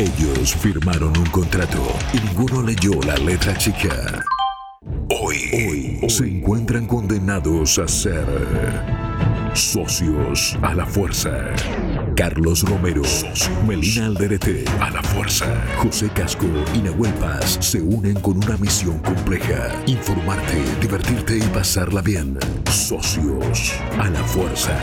Ellos firmaron un contrato y ninguno leyó la letra chica. Hoy, hoy se encuentran condenados a ser socios a la fuerza. Carlos Romero, Melina Alderete, a la fuerza. José Casco y Nahuel Paz se unen con una misión compleja. Informarte, divertirte y pasarla bien. Socios a la fuerza.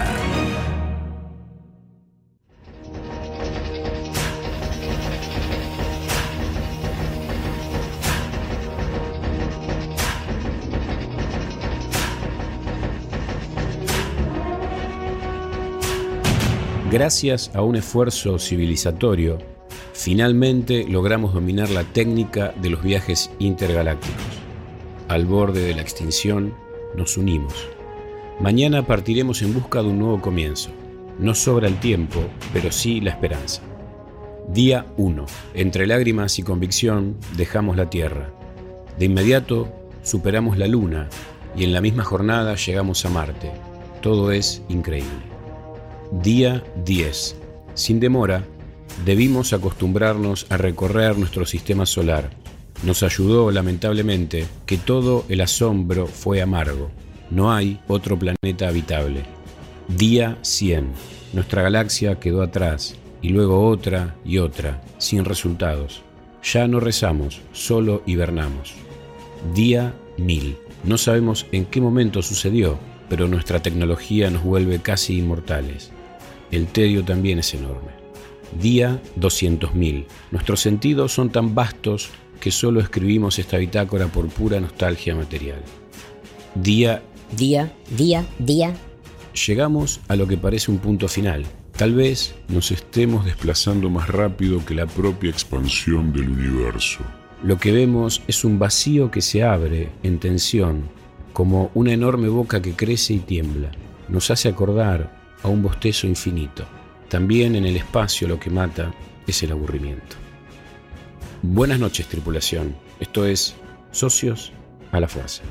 Gracias a un esfuerzo civilizatorio, finalmente logramos dominar la técnica de los viajes intergalácticos. Al borde de la extinción, nos unimos. Mañana partiremos en busca de un nuevo comienzo. No sobra el tiempo, pero sí la esperanza. Día 1. Entre lágrimas y convicción dejamos la Tierra. De inmediato superamos la Luna y en la misma jornada llegamos a Marte. Todo es increíble. Día 10. Sin demora, debimos acostumbrarnos a recorrer nuestro sistema solar. Nos ayudó, lamentablemente, que todo el asombro fue amargo. No hay otro planeta habitable. Día 100. Nuestra galaxia quedó atrás, y luego otra y otra, sin resultados. Ya no rezamos, solo hibernamos. Día 1000. No sabemos en qué momento sucedió, pero nuestra tecnología nos vuelve casi inmortales. El tedio también es enorme. Día 200.000. Nuestros sentidos son tan vastos que solo escribimos esta bitácora por pura nostalgia material. Día... Día, día, día. Llegamos a lo que parece un punto final. Tal vez nos estemos desplazando más rápido que la propia expansión del universo. Lo que vemos es un vacío que se abre en tensión, como una enorme boca que crece y tiembla. Nos hace acordar a un bostezo infinito. También en el espacio lo que mata es el aburrimiento. Buenas noches, tripulación. Esto es Socios a la Fuerza.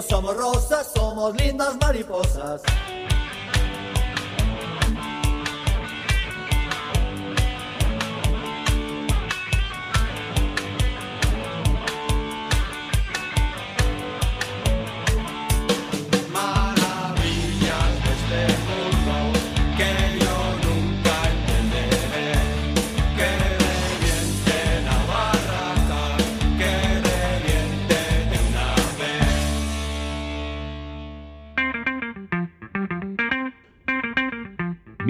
Somos rosas, somos lindas mariposas.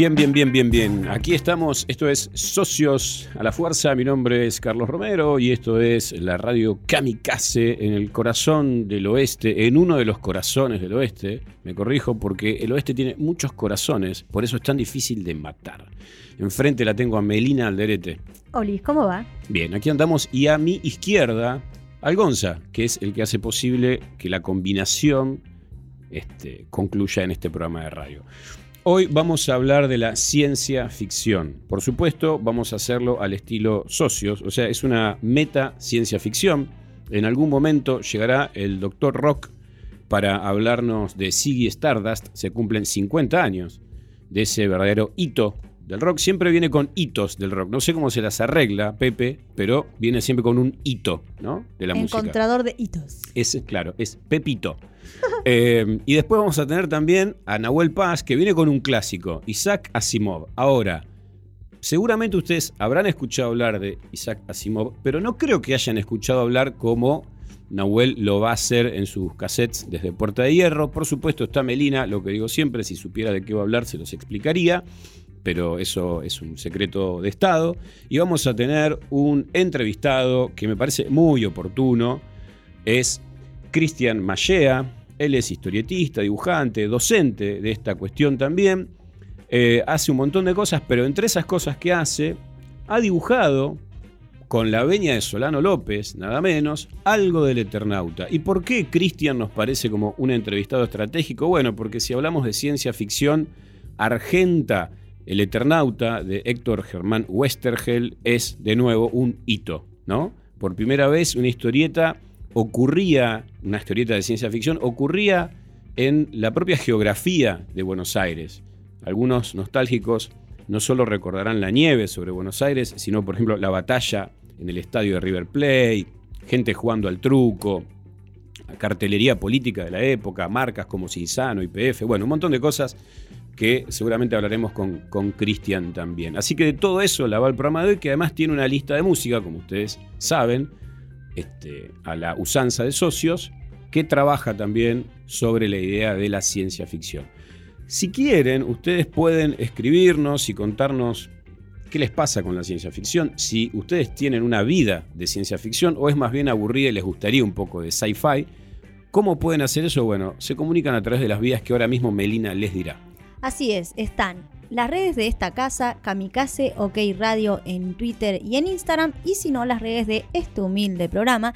Bien, bien, bien, bien, bien. Aquí estamos. Esto es Socios a la Fuerza. Mi nombre es Carlos Romero y esto es la radio Kamikaze en el corazón del oeste, en uno de los corazones del oeste. Me corrijo porque el oeste tiene muchos corazones, por eso es tan difícil de matar. Enfrente la tengo a Melina Alderete. Olis, ¿cómo va? Bien, aquí andamos y a mi izquierda al Gonza, que es el que hace posible que la combinación este, concluya en este programa de radio. Hoy vamos a hablar de la ciencia ficción. Por supuesto, vamos a hacerlo al estilo socios, o sea, es una meta ciencia ficción. En algún momento llegará el Doctor Rock para hablarnos de Ziggy Stardust. Se cumplen 50 años de ese verdadero hito del rock. Siempre viene con hitos del rock. No sé cómo se las arregla Pepe, pero viene siempre con un hito, ¿no? De la música. Encontrador de hitos. Es, claro, es Pepito. Eh, y después vamos a tener también a Nahuel Paz, que viene con un clásico, Isaac Asimov. Ahora, seguramente ustedes habrán escuchado hablar de Isaac Asimov, pero no creo que hayan escuchado hablar como Nahuel lo va a hacer en sus cassettes desde Puerta de Hierro. Por supuesto está Melina, lo que digo siempre, si supiera de qué va a hablar se los explicaría, pero eso es un secreto de Estado. Y vamos a tener un entrevistado que me parece muy oportuno, es Cristian Mallea, él es historietista, dibujante, docente de esta cuestión también. Eh, hace un montón de cosas, pero entre esas cosas que hace, ha dibujado con la veña de Solano López, nada menos, algo del Eternauta. ¿Y por qué Cristian nos parece como un entrevistado estratégico? Bueno, porque si hablamos de ciencia ficción, Argenta, el Eternauta de Héctor Germán Westergel es de nuevo un hito, ¿no? Por primera vez una historieta ocurría, una historieta de ciencia ficción, ocurría en la propia geografía de Buenos Aires. Algunos nostálgicos no solo recordarán la nieve sobre Buenos Aires, sino por ejemplo la batalla en el estadio de River Plate, gente jugando al truco, cartelería política de la época, marcas como Cinzano, IPF, bueno, un montón de cosas que seguramente hablaremos con Cristian también. Así que de todo eso la va el programa de hoy, que además tiene una lista de música, como ustedes saben, este, a la usanza de socios, que trabaja también sobre la idea de la ciencia ficción. Si quieren, ustedes pueden escribirnos y contarnos qué les pasa con la ciencia ficción, si ustedes tienen una vida de ciencia ficción o es más bien aburrida y les gustaría un poco de sci-fi. ¿Cómo pueden hacer eso? Bueno, se comunican a través de las vías que ahora mismo Melina les dirá. Así es, están las redes de esta casa, Kamikaze OK Radio en Twitter y en Instagram, y si no, las redes de este humilde programa,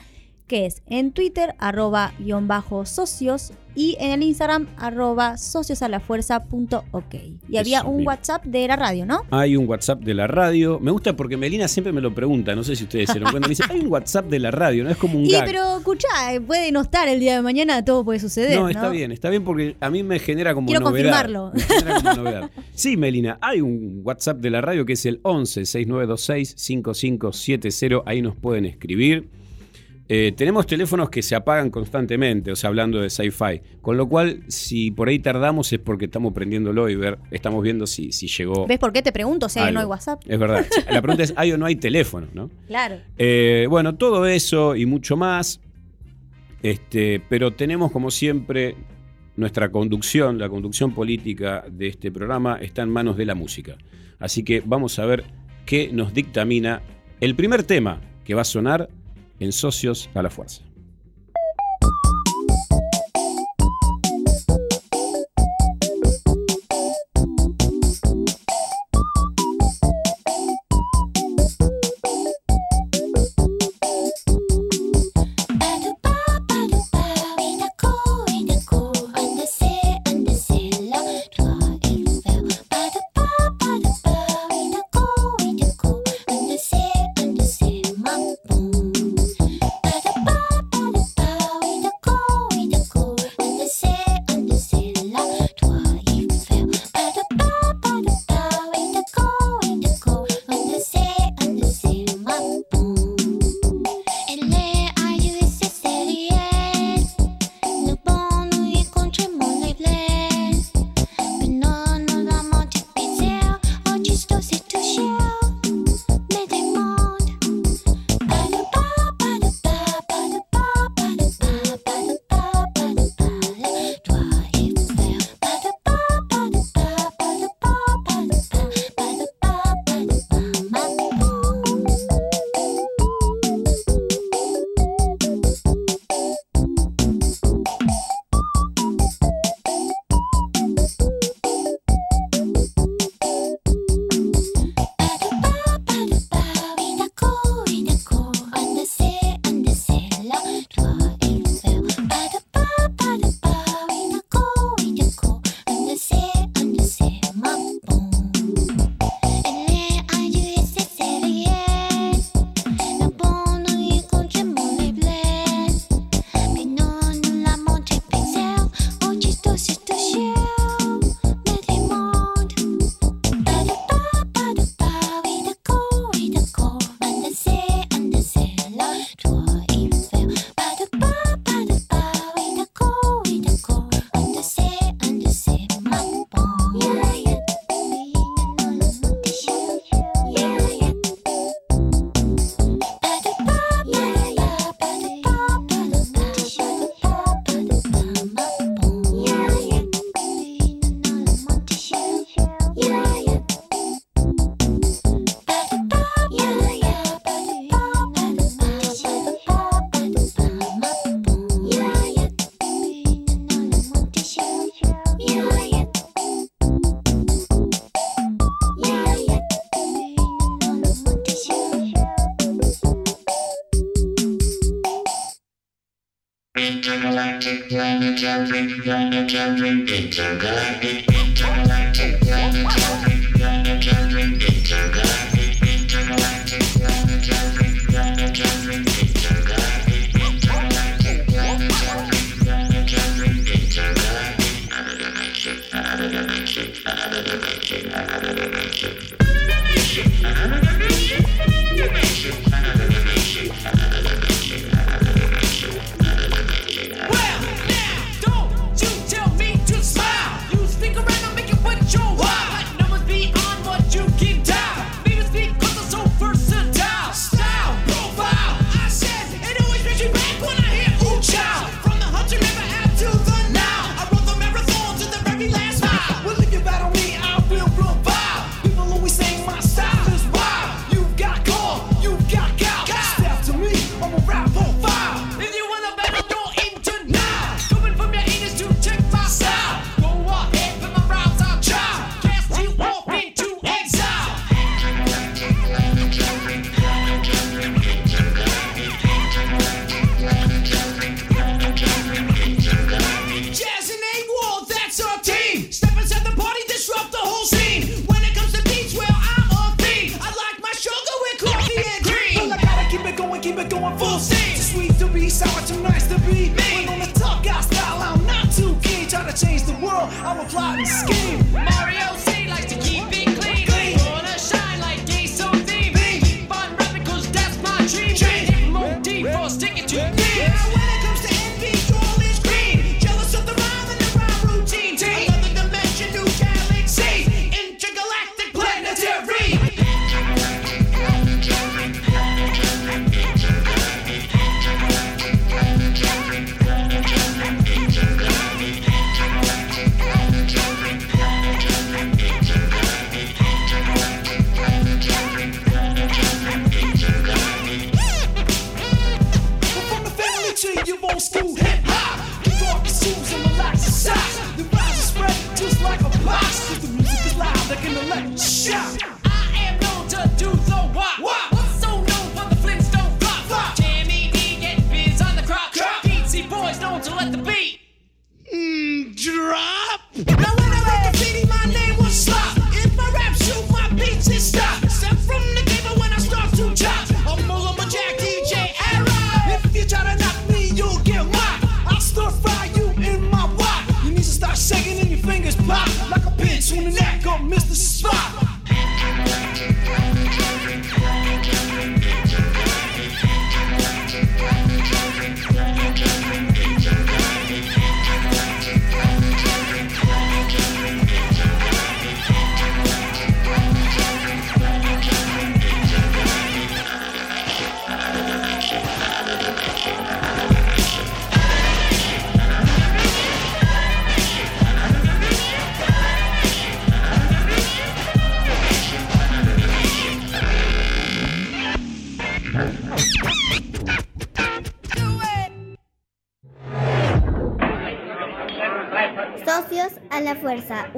que es en Twitter, arroba guion bajo socios, y en el Instagram arroba sociosalafuerza.ok. Y había Eso un. WhatsApp de la radio, ¿no? Hay un WhatsApp de la radio. Me gusta porque Melina siempre me lo pregunta. No sé si ustedes se lo cuentan. Me dice, hay un WhatsApp de la radio, ¿no? Es como un Y gag. pero escuchá, puede no estar el día de mañana, todo puede suceder. No, No, está bien, está bien porque a mí me genera como Quiero novedad. confirmarlo. Me genera como novedad. Sí, Melina, hay un WhatsApp de la radio que es el 11 6926 5570. Ahí nos pueden escribir. Eh, tenemos teléfonos que se apagan constantemente, o sea, hablando de sci-fi. Con lo cual, si por ahí tardamos es porque estamos prendiéndolo y ver, estamos viendo si, si llegó. ¿Ves por qué te pregunto si hay o no hay. WhatsApp? Es verdad. La pregunta es, ¿hay o no hay teléfono? ¿no? Claro. Eh, bueno, todo eso y mucho más. Este, pero tenemos, como siempre, nuestra conducción, la conducción política de este programa está en manos de la música. Así que vamos a ver qué nos dictamina el primer tema que va a sonar en Socios a la Fuerza.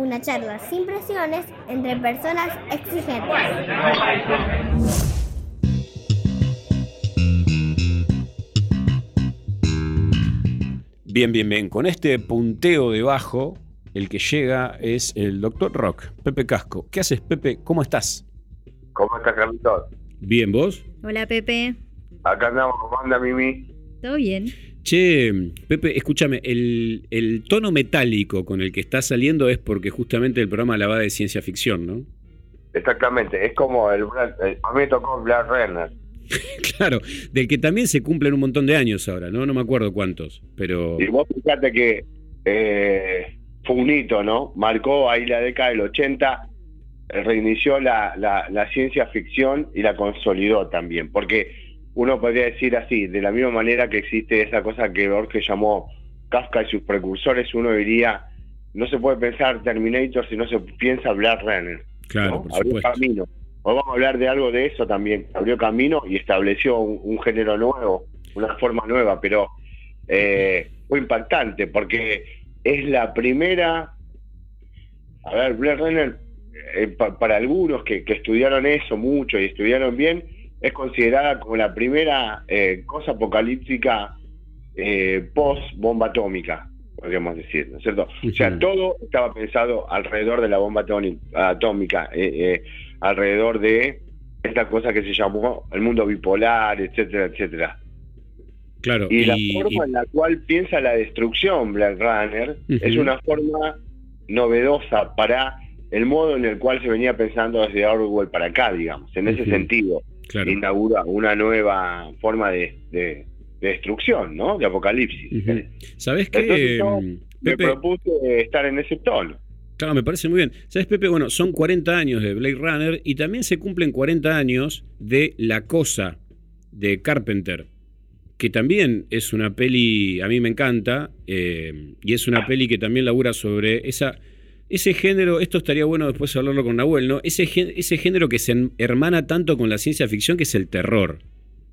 Una charla sin presiones entre personas exigentes. Bien, bien, bien. Con este punteo de bajo, el que llega es el doctor Rock, Pepe Casco. ¿Qué haces, Pepe? ¿Cómo estás? ¿Cómo estás, Carlitos? Bien, ¿vos? Hola Pepe, Acá andamos, ¿cómo anda Mimi? ¿todo bien? Che, Pepe, escúchame, el, el tono metálico con el que está saliendo es porque justamente el programa la va de ciencia ficción, ¿no? Exactamente, es como el, el- a mí me tocó Black Renner. Claro, del que también se cumplen un montón de años ahora, ¿no? No me acuerdo cuántos, pero... Y vos fíjate que eh, fue un hito, ¿no? Marcó ahí la década del 80, eh, reinició la, la, la ciencia ficción y la consolidó también, porque uno podría decir así, de la misma manera que existe esa cosa que Borges llamó Kafka y sus precursores, uno diría, no se puede pensar Terminator si no se piensa Black Runner. Claro, ¿no? por Abrió supuesto. camino. Hoy vamos a hablar de algo de eso también. Abrió camino y estableció un, un género nuevo, una forma nueva, pero eh, fue impactante porque es la primera. A ver, Blade Runner, eh, pa- para algunos que, que estudiaron eso mucho y estudiaron bien, es considerada como la primera eh, cosa apocalíptica eh, post-bomba atómica, podríamos decir, ¿no es cierto? O sea, todo estaba pensado alrededor de la bomba atómica, eh, eh, alrededor de esta cosa que se llamó el mundo bipolar, etcétera, etcétera. Claro, Y, la forma y- en la cual piensa la destrucción Blade Runner es una forma novedosa para el modo en el cual se venía pensando desde Orwell para acá, digamos. En ese sentido, claro. inaugura una nueva forma de, de- de destrucción, ¿no? De apocalipsis. Ujú. ¿Sabes Entonces qué, yo mm, Me Pepe? propuse estar en ese tono. Claro, me parece muy bien. ¿Sabes, Pepe? Bueno, son 40 años de Blade Runner y también se cumplen 40 años de La Cosa de Carpenter, que también es una peli, a mí me encanta, eh, y es una peli que también labura sobre esa, ese género, esto estaría bueno después hablarlo con Nahuel, ¿no? Ese, ese género que se hermana tanto con la ciencia ficción que es el terror,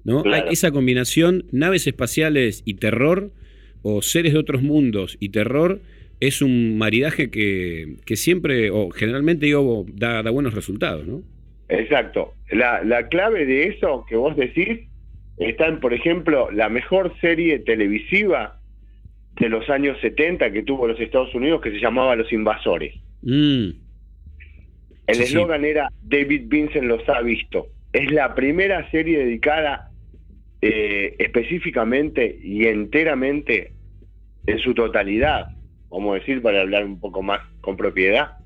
¿no? Claro. Hay esa combinación, naves espaciales y terror, o seres de otros mundos y terror, es un maridaje que, que siempre, o generalmente digo, da, da buenos resultados, ¿no? Exacto. La, la clave de eso que vos decís está en, por ejemplo, la mejor serie televisiva de los años 70 que tuvo los Estados Unidos que se llamaba Los Invasores. Mm, El Sí, sí. eslogan era David Vincent los ha visto. Es la primera serie dedicada eh, específicamente y enteramente en su totalidad, vamos a decir, para hablar un poco más con propiedad,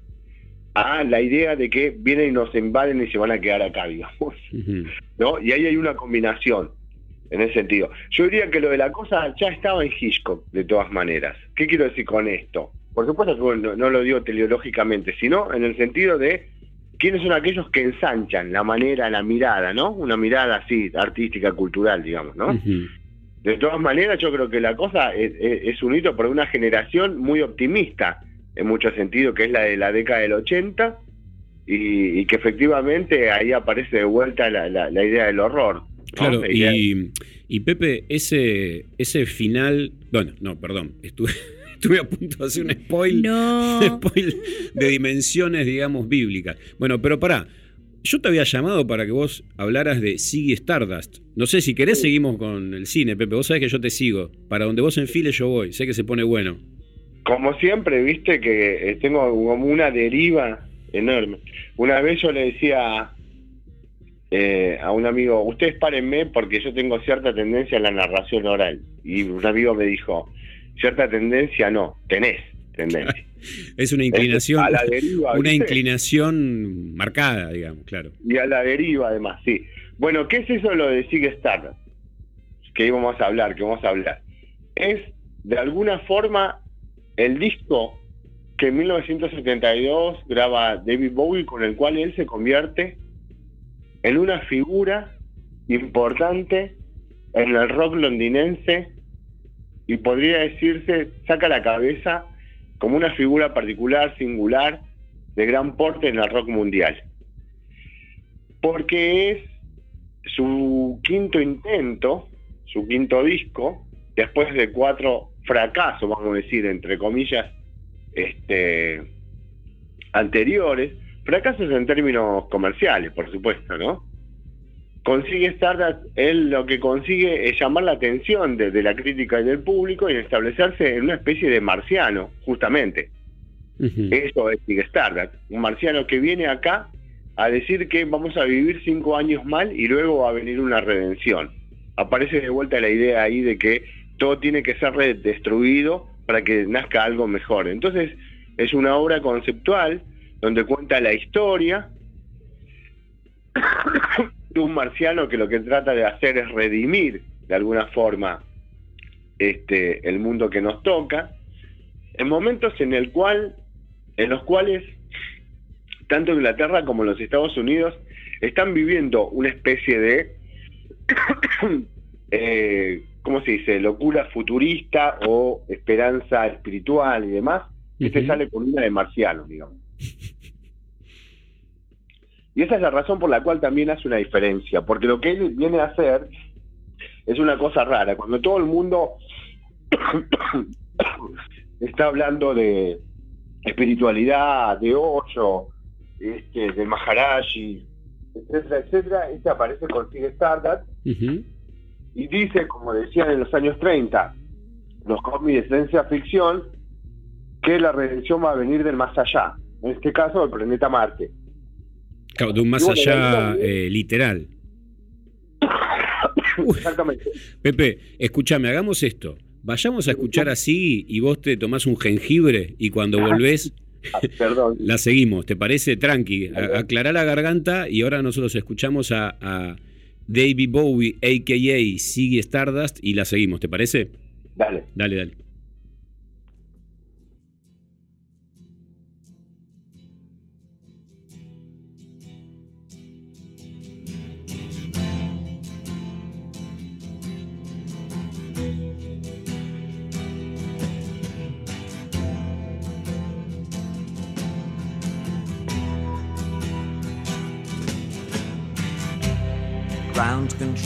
a la idea de que vienen y nos invaden y se van a quedar acá, digamos. ¿no? Y ahí hay una combinación en ese sentido. Yo diría que lo de la cosa ya estaba en Hitchcock, de todas maneras. ¿Qué quiero decir con esto? Por supuesto que no, no lo digo teleológicamente, sino en el sentido de quiénes son aquellos que ensanchan la manera, la mirada, ¿no? Una mirada así, artística, cultural, digamos, ¿no? De todas maneras, yo creo que la cosa es, es- es un hito para una generación muy optimista, en mucho sentido, que es la de la década del 80, y, y que efectivamente ahí aparece de vuelta la, la- la idea del horror. Claro, y, y Pepe, ese, ese final, bueno, no, perdón, estuve, estuve a punto de hacer un spoil, No. spoil de dimensiones, digamos, bíblicas. Bueno, pero pará, yo te había llamado para que vos hablaras de Ziggy Stardust. No sé, si querés seguimos con el cine, Pepe, vos sabés que yo te sigo. Para donde vos enfiles yo voy, sé que se pone bueno. Como siempre, viste que eh, tengo como una deriva enorme. Una vez yo le decía eh, a un amigo, ustedes párenme porque yo tengo cierta tendencia a la narración oral. Y un amigo me dijo, cierta tendencia no, tenés tendencia. Es una inclinación, a la deriva, una ¿viste? inclinación marcada, digamos, claro. Y a la deriva además, sí. Bueno, ¿qué es eso lo de Sig Stardust? Que íbamos a hablar, que vamos a hablar. Es, de alguna forma, el disco que en 1972 graba David Bowie, con el cual él se convierte en una figura importante en el rock londinense y podría decirse, saca la cabeza como una figura particular, singular, de gran porte en el rock mundial. Porque es su quinto intento, su quinto disco, después de cuatro fracasos, vamos a decir, entre comillas, este, anteriores, fracasos en términos comerciales, por supuesto, ¿no? Consigue Stardust, él lo que consigue es llamar la atención de, de la crítica y del público y establecerse en una especie de marciano, justamente. Eso es Big Stardust, un marciano que viene acá a decir que vamos a vivir cinco años mal y luego va a venir una redención. Aparece de vuelta la idea ahí de que todo tiene que ser destruido para que nazca algo mejor. Entonces es una obra conceptual donde cuenta la historia de un marciano que lo que trata de hacer es redimir de alguna forma este, el mundo que nos toca, en momentos en el cual, en los cuales tanto Inglaterra como los Estados Unidos están viviendo una especie de, eh, ¿cómo se dice?, locura futurista o esperanza espiritual y demás. Este Ujú. sale con una de marcianos, digamos. Y esa es la razón por la cual también hace una diferencia, porque lo que él viene a hacer es una cosa rara. Cuando todo el mundo está hablando de espiritualidad, de Osho, este, de Maharaji, etcétera, etcétera, este aparece con Sig Stardust y dice, como decían en los años 30, los cómics de ciencia ficción, que la redención va a venir del más allá, en este caso del planeta Marte. Claro, de un más bueno, allá eh, literal. Exactamente. Pepe, escúchame, hagamos esto. Vayamos a escuchar así y vos te tomás un jengibre y cuando volvés Ah, Perdón. la seguimos. ¿Te parece? Tranqui. A- Aclará la garganta y ahora nosotros escuchamos a, a David Bowie, a.k.a. Ziggy Stardust y la seguimos. ¿Te parece? Dale. Dale, dale.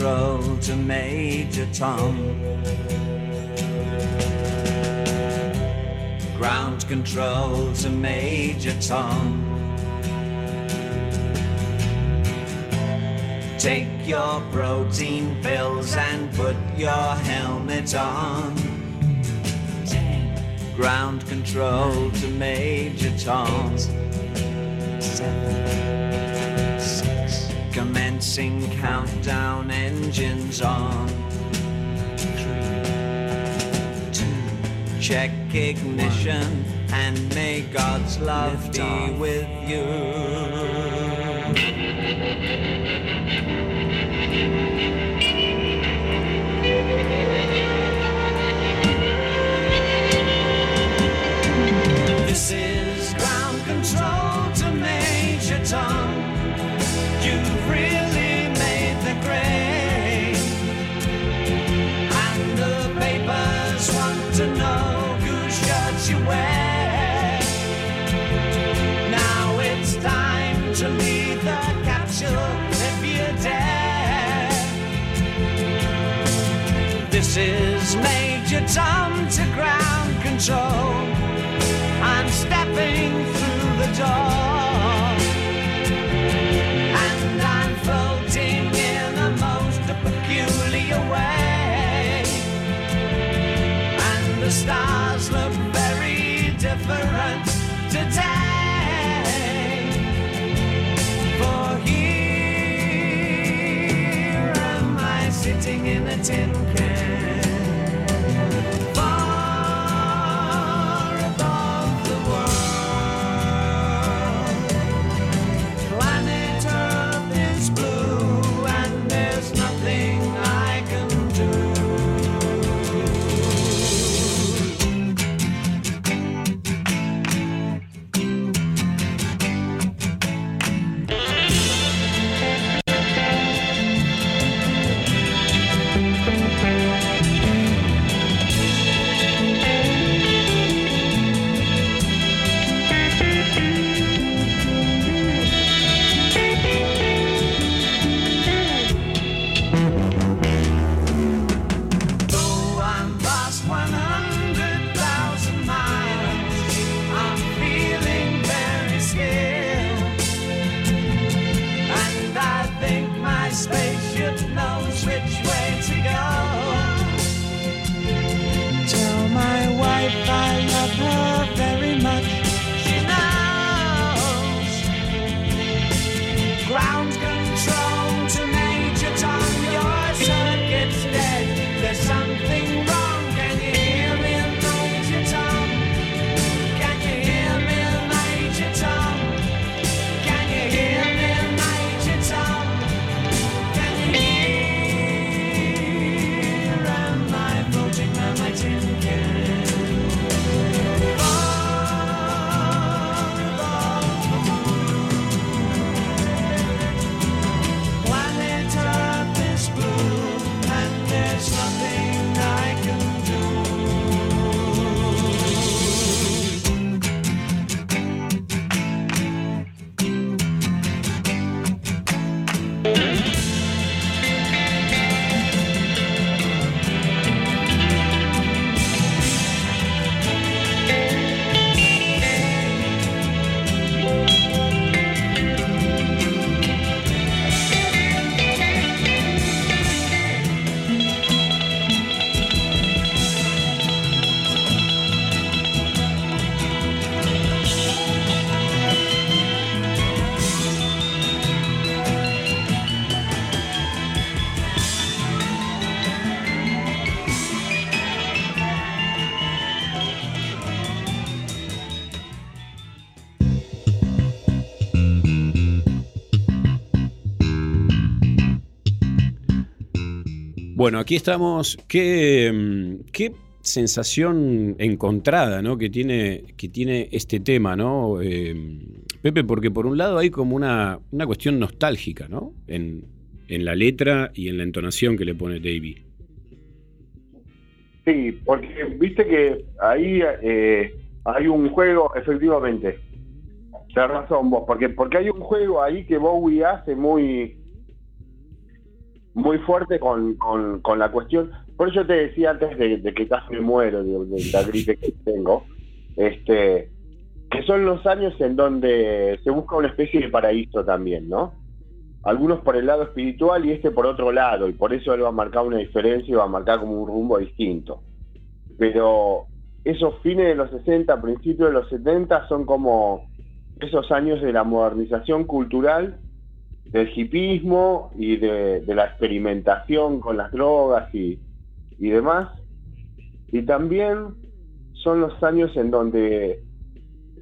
Control to Major Tom. Ground control to Major Tom. Take your protein pills and put your helmet on. Ground control to Major Tom. Seven, six. Countdown engines on. Three, two. Check ignition and may God's love be with you. This is This is Major Tom to ground control. I'm stepping through the door. And I'm floating in a most peculiar way. And the stars look very different today. For here am I sitting in a tin can. Bueno, aquí estamos. ¿Qué, mm, qué sensación encontrada ¿no? que, tiene, que tiene este tema, ¿no? Eh, Pepe, porque por un lado hay como una, una cuestión nostálgica, ¿no? En, en la letra y en la entonación que le pone Davey. Sí, porque viste que ahí eh, hay un juego, efectivamente. Tienes razón vos, porque, porque hay un juego ahí que Bowie hace muy muy fuerte con, con, la cuestión. Por eso te decía antes de, de que casi me muero de, de la gripe que tengo, este que son los años en donde se busca una especie de paraíso también, ¿no? Algunos por el lado espiritual y este por otro lado, y por eso él va a marcar una diferencia y va a marcar como un rumbo distinto. Pero esos fines de los 60, principios de los 70 son como esos años de la modernización cultural, del hipismo y de, la experimentación con las drogas y, y demás. Y también son los años en donde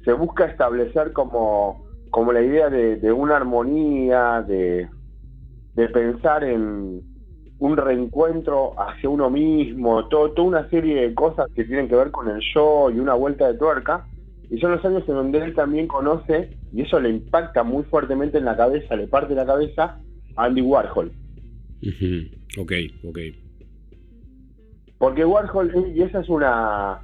se busca establecer como, como la idea de, de una armonía, de, de pensar en un reencuentro hacia uno mismo, todo, toda una serie de cosas que tienen que ver con el yo y una vuelta de tuerca. Y son los años en donde él también conoce, y eso le impacta muy fuertemente en la cabeza, le parte la cabeza, a Andy Warhol. Ok, ok. Porque Warhol, y esa es una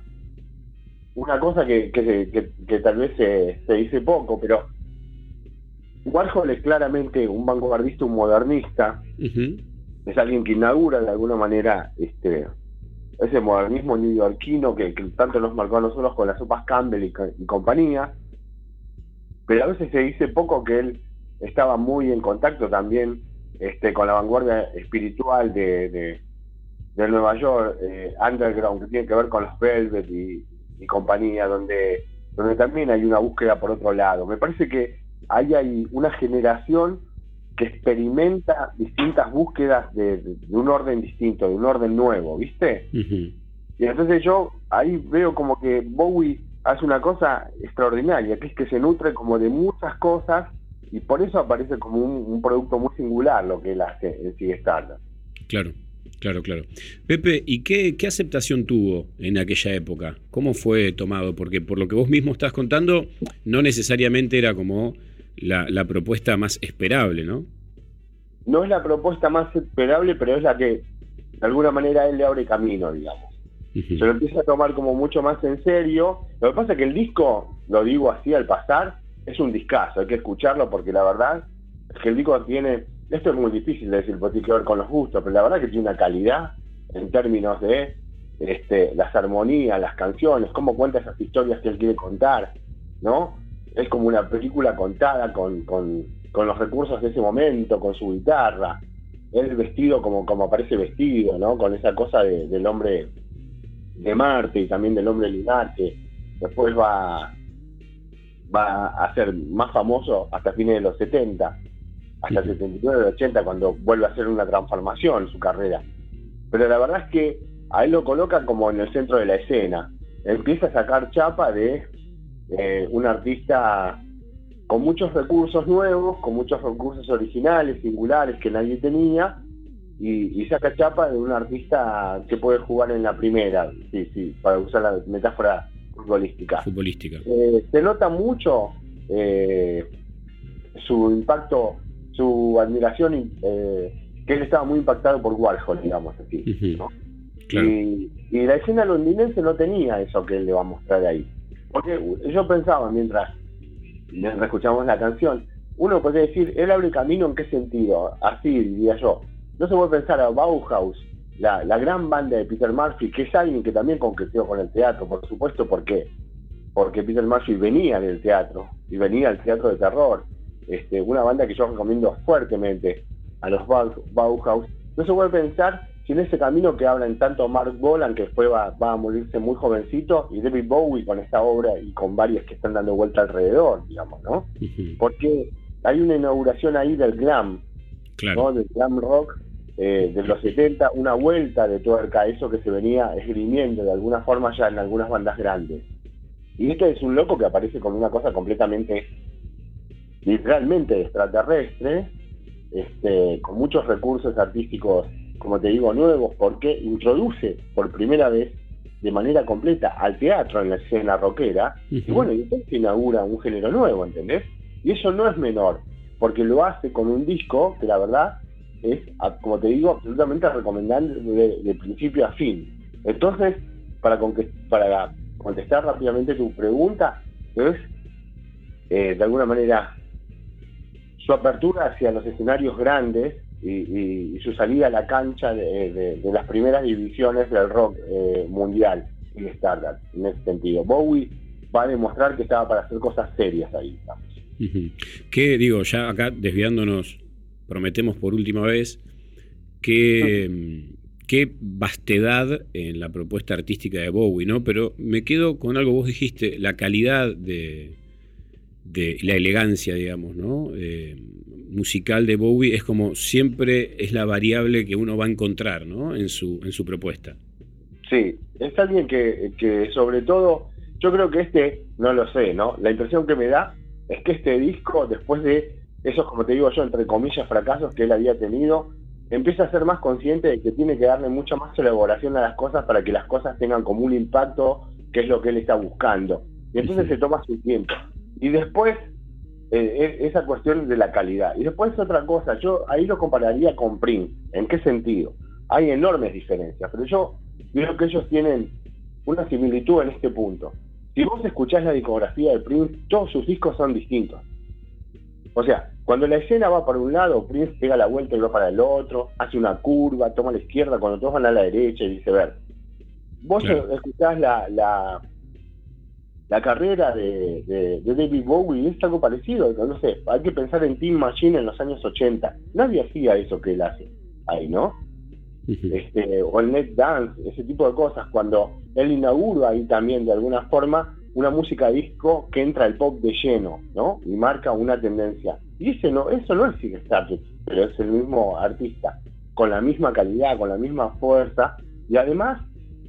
una cosa que, que, que- que tal vez se, se dice poco, pero Warhol es claramente un vanguardista, un modernista, es alguien que inaugura de alguna manera este ese modernismo neoyorquino que, que tanto nos marcó a nosotros con las sopas Campbell y, co- y compañía, pero a veces se dice poco que él estaba muy en contacto también este, con la vanguardia espiritual de, de, de Nueva York, eh, underground, que tiene que ver con los Velvet y, y compañía, donde, donde también hay una búsqueda por otro lado. Me parece que ahí hay una generación que experimenta distintas búsquedas de, de- de un orden distinto, de un orden nuevo, ¿viste? Y entonces yo ahí veo como que Bowie hace una cosa extraordinaria, que es que se nutre como de muchas cosas y por eso aparece como un, un producto muy singular lo que él hace en Sigue Stardust. Claro, claro, claro. Pepe, ¿y qué, qué aceptación tuvo en aquella época? ¿Cómo fue tomado? Porque por lo que vos mismo estás contando, no necesariamente era como la, la propuesta más esperable, ¿no? No es la propuesta más esperable, pero es la que de alguna manera él le abre camino, digamos. Se lo empieza a tomar como mucho más en serio. Lo que pasa es que el disco, lo digo así al pasar, es un discazo, hay que escucharlo porque la verdad es que el disco tiene, esto es muy difícil de decir porque tiene que ver con los gustos, pero la verdad que tiene una calidad en términos de este, las armonías, las canciones, cómo cuenta esas historias que él quiere contar, ¿no? Es como una película contada con, con, con los recursos de ese momento, con su guitarra, él vestido como, como aparece vestido, ¿no? Con esa cosa de- del hombre de Marte y también del hombre lunar que después va va a ser más famoso hasta fines de los 70 hasta el 79 80 cuando vuelve a hacer una transformación su carrera. Pero la verdad es que a él lo coloca como en el centro de la escena. Empieza a sacar chapa de eh, un artista con muchos recursos nuevos con muchos recursos originales singulares que nadie tenía y, y saca chapa de un artista que puede jugar en la primera, sí, sí, para usar la metáfora futbolística. Futbolística. Eh, se nota mucho eh, su impacto, su admiración, eh, que él estaba muy impactado por Warhol, digamos así. Ujú. ¿no? Claro. Y, y la escena londinense no tenía eso que él le va a mostrar ahí. Porque yo pensaba mientras, mientras escuchamos la canción, uno podría decir, él abre camino en qué sentido, así diría yo. No se puede pensar a Bauhaus, la, gran banda de Peter Murphy, que es alguien que también concretó con el teatro, por supuesto, ¿por qué? Porque Peter Murphy venía del teatro, y venía al teatro de terror. Este, una banda que yo recomiendo fuertemente a los Bau- Bauhaus. No se puede pensar en ese camino que hablan tanto Mark Bolan, que después va, va a morirse muy jovencito, y David Bowie con esta obra y con varias que están dando vuelta alrededor, digamos, ¿no? Porque hay una inauguración ahí del glam, Claro. ¿no? Del glam rock eh, de los 70, una vuelta de tuerca eso que se venía esgrimiendo de alguna forma ya en algunas bandas grandes. Y este es un loco que aparece con una cosa completamente, literalmente extraterrestre, este, con muchos recursos artísticos como te digo, nuevos porque introduce por primera vez de manera completa al teatro en la escena rockera y bueno, y entonces inaugura un género nuevo, ¿entendés? Y eso no es menor, porque lo hace con un disco que la verdad es, como te digo, absolutamente recomendable de, de principio a fin. Entonces, para, para contestar rápidamente tu pregunta, es eh, de alguna manera su apertura hacia los escenarios grandes y, su salida a la cancha de, de- de las primeras divisiones del rock eh, mundial y de Stardust, en ese sentido. Bowie va a demostrar que estaba para hacer cosas serias ahí. Que digo, ya acá desviándonos, prometemos por última vez, que, qué vastedad en la propuesta artística de Bowie, ¿no? Pero me quedo con algo, vos dijiste, la calidad de, de la elegancia, digamos, ¿no? Eh, musical de Bowie es como siempre es la variable que uno va a encontrar, ¿no? En su, en su propuesta. Sí, es alguien que, que sobre todo, yo creo que este, no lo sé, ¿no? La impresión que me da es que este disco, después de esos, como te digo yo, entre comillas, fracasos que él había tenido, empieza a ser más consciente de que tiene que darle mucha más elaboración a las cosas para que las cosas tengan como un impacto, que es lo que él está buscando. Y entonces se toma su tiempo. Y después, eh, es- esa cuestión de la calidad. Y después otra cosa, yo ahí lo compararía con Prince. ¿En qué sentido? Hay enormes diferencias, pero yo creo que ellos tienen una similitud en este punto. Si vos escuchás la discografía de Prince, todos sus discos son distintos. O sea, cuando la escena va para un lado, Prince pega la vuelta y va para el otro, hace una curva, toma a la izquierda cuando todos van a la derecha y viceversa. Vos escuchás la, la, la carrera de, de- de David Bowie es algo parecido. No sé, hay que pensar en Team Machine en los años 80. Nadie hacía eso que él hace ahí, ¿no? Este, o el net dance, ese tipo de cosas, cuando él inaugura ahí también de alguna forma una música disco que entra al pop de lleno, ¿no? Y marca una tendencia. Y ese no, eso no es Stardust, pero es el mismo artista, con la misma calidad, con la misma fuerza, y además,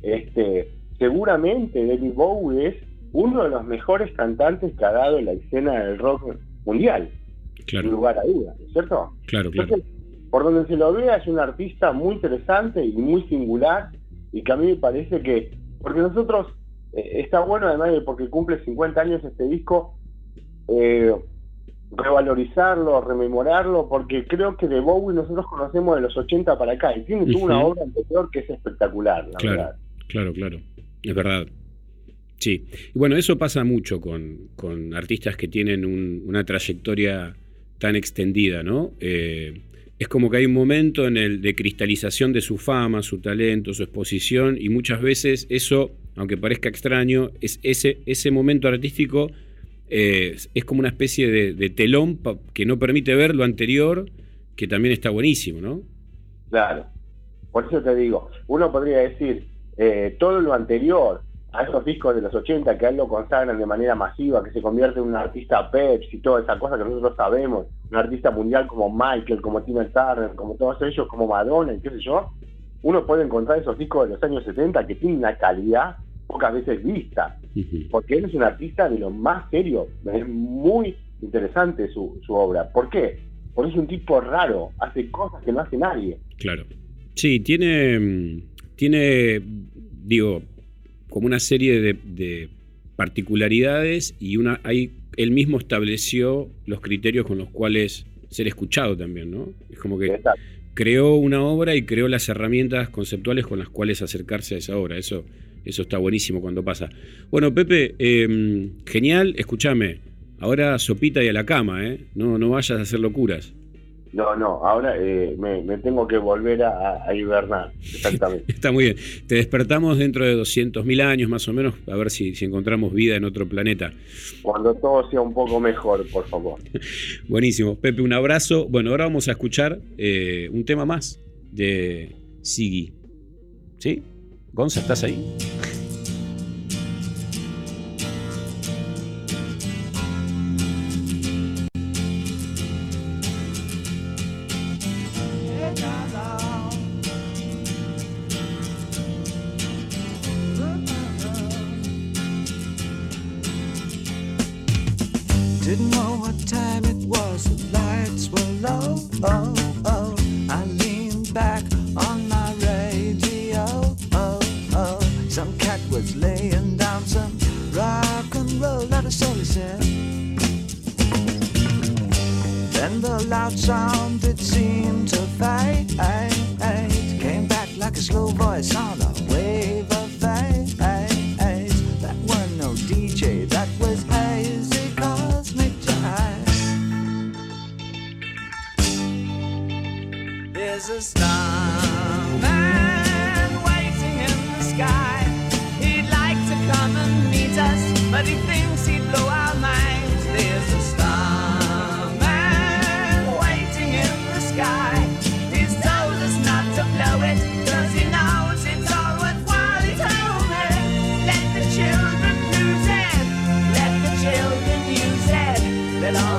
este, seguramente David Bowie es uno de los mejores cantantes que ha dado la escena del rock mundial, sin Claro, lugar a dudas, ¿no es cierto? claro, claro. Entonces, por donde se lo vea, es un artista muy interesante y muy singular, y que a mí me parece que, porque nosotros, eh, está bueno además de porque cumple 50 años este disco, eh, revalorizarlo, rememorarlo, porque creo que de Bowie nosotros conocemos de los 80 para acá, y tiene toda una obra anterior que es espectacular, la Claro. verdad. Claro, claro. Es verdad. Sí. Y bueno, eso pasa mucho con, con artistas que tienen un- una trayectoria tan extendida, ¿no? Eh, es como que hay un momento en el de cristalización de su fama, su talento, su exposición, y muchas veces eso, aunque parezca extraño, es ese, ese momento artístico eh, es como una especie de, de telón pa- que no permite ver lo anterior, que también está buenísimo, ¿no? Claro. Por eso te digo, uno podría decir, eh, todo lo anterior a esos discos de los 80 que a él lo consagran de manera masiva, que se convierte en un artista Pepsi y toda esa cosa que nosotros sabemos, un artista mundial como Michael, como Tina Turner, como todos ellos, como Madonna y qué sé yo, uno puede encontrar esos discos de los años 70 que tienen una calidad pocas veces vista, porque él es un artista de lo más serio, es muy interesante su, su obra. ¿Por qué? Porque es un tipo raro, hace cosas que no hace nadie. Claro. Sí, tiene, mm, tiene, digo, como una serie de, de particularidades y una, hay, él mismo estableció los criterios con los cuales ser escuchado también, ¿no? Es como que Exacto. creó una obra y creó las herramientas conceptuales con las cuales acercarse a esa obra. Eso, eso está buenísimo cuando pasa. Bueno, Pepe, eh, genial, escúchame. Ahora sopita y a la cama, ¿eh? No, no vayas a hacer locuras. No, no, ahora eh, me, me tengo que volver a, a hibernar, exactamente. Está muy bien. Te despertamos dentro de 200.000 años más o menos, a ver si, si encontramos vida en otro planeta. Cuando todo sea un poco mejor, por favor. Buenísimo. Pepe, un abrazo. Bueno, ahora vamos a escuchar eh, un tema más de Siggy. ¿Sí? Gonza, ¿estás ahí?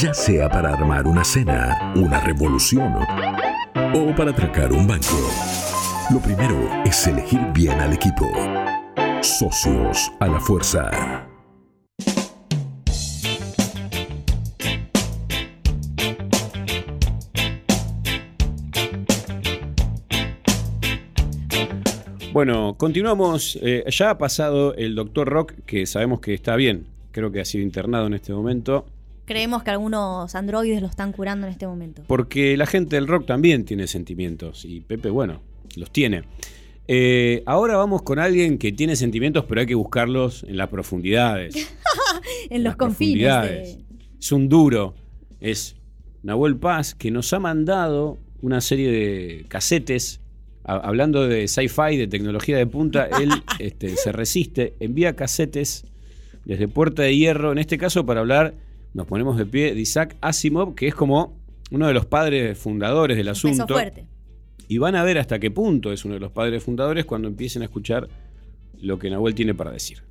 Ya sea para armar una cena, una revolución o para atracar un banco. Lo primero es elegir bien al equipo. Socios a la fuerza. Bueno, continuamos. Eh, ya ha pasado el doctor Rock, que sabemos que está bien. Creo que ha sido internado en este momento. Creemos que algunos androides lo están curando en este momento. Porque la gente del rock también tiene sentimientos. Y Pepe, bueno, los tiene. Eh, ahora vamos con alguien que tiene sentimientos, pero hay que buscarlos en las profundidades. en los confines. de- Es un duro. Es Nahuel Paz, que nos ha mandado una serie de casetes. a- hablando de sci-fi, de tecnología de punta, él este, se resiste, envía casetes desde Puerta de Hierro, en este caso para hablar, nos ponemos de pie, de Isaac Asimov, que es como uno de los padres fundadores del Peso asunto. fuerte. Y van a ver hasta qué punto es uno de los padres fundadores cuando empiecen a escuchar lo que Nahuel tiene para decir.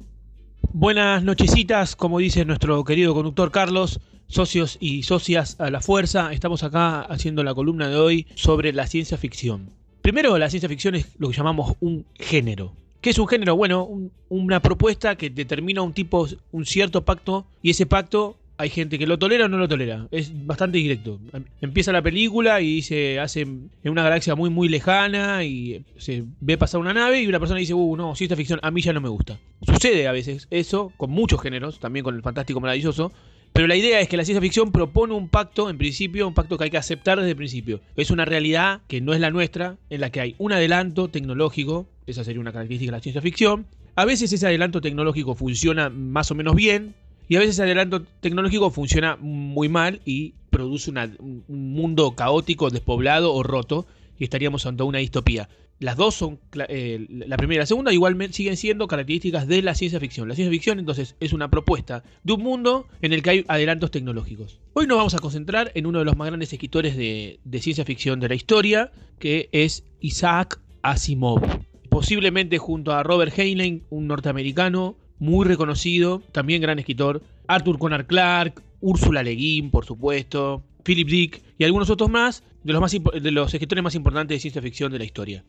Buenas nochecitas, como dice nuestro querido conductor Carlos, socios y socias a la fuerza, estamos acá haciendo la columna de hoy sobre la ciencia ficción. Primero, la ciencia ficción es lo que llamamos un género. ¿Qué ¿Qué es un género? Bueno, un- una propuesta que determina un tipo, un cierto pacto, y ese pacto hay gente que lo tolera o no lo tolera. Es bastante directo. Empieza la película y se hace en una galaxia muy, muy lejana y se ve pasar una nave y una persona dice, uh, no, ciencia ficción, a mí ya no me gusta. Sucede a veces eso con muchos géneros, también con el fantástico maravilloso. Pero la idea es que la ciencia ficción propone un pacto, en principio, un pacto que hay que aceptar desde el principio. Es una realidad que no es la nuestra, en la que hay un adelanto tecnológico, esa sería una característica de la ciencia ficción. A veces ese adelanto tecnológico funciona más o menos bien, y a veces adelanto tecnológico funciona muy mal y produce un un mundo caótico, despoblado o roto, y estaríamos ante una distopía. Las dos son, eh, la primera y la segunda, igualmente siguen siendo características de la ciencia ficción. La ciencia ficción entonces es una propuesta de un mundo en el que hay adelantos tecnológicos. Hoy nos vamos a concentrar en uno de los más grandes escritores de, de ciencia ficción de la historia, que es Isaac Asimov. Posiblemente junto a Robert Heinlein, un norteamericano muy reconocido, también gran escritor, Arthur Conan Clarke, Úrsula Le Guin, por supuesto, Philip Dick y algunos otros más de los, más de los escritores más importantes de ciencia ficción de la historia.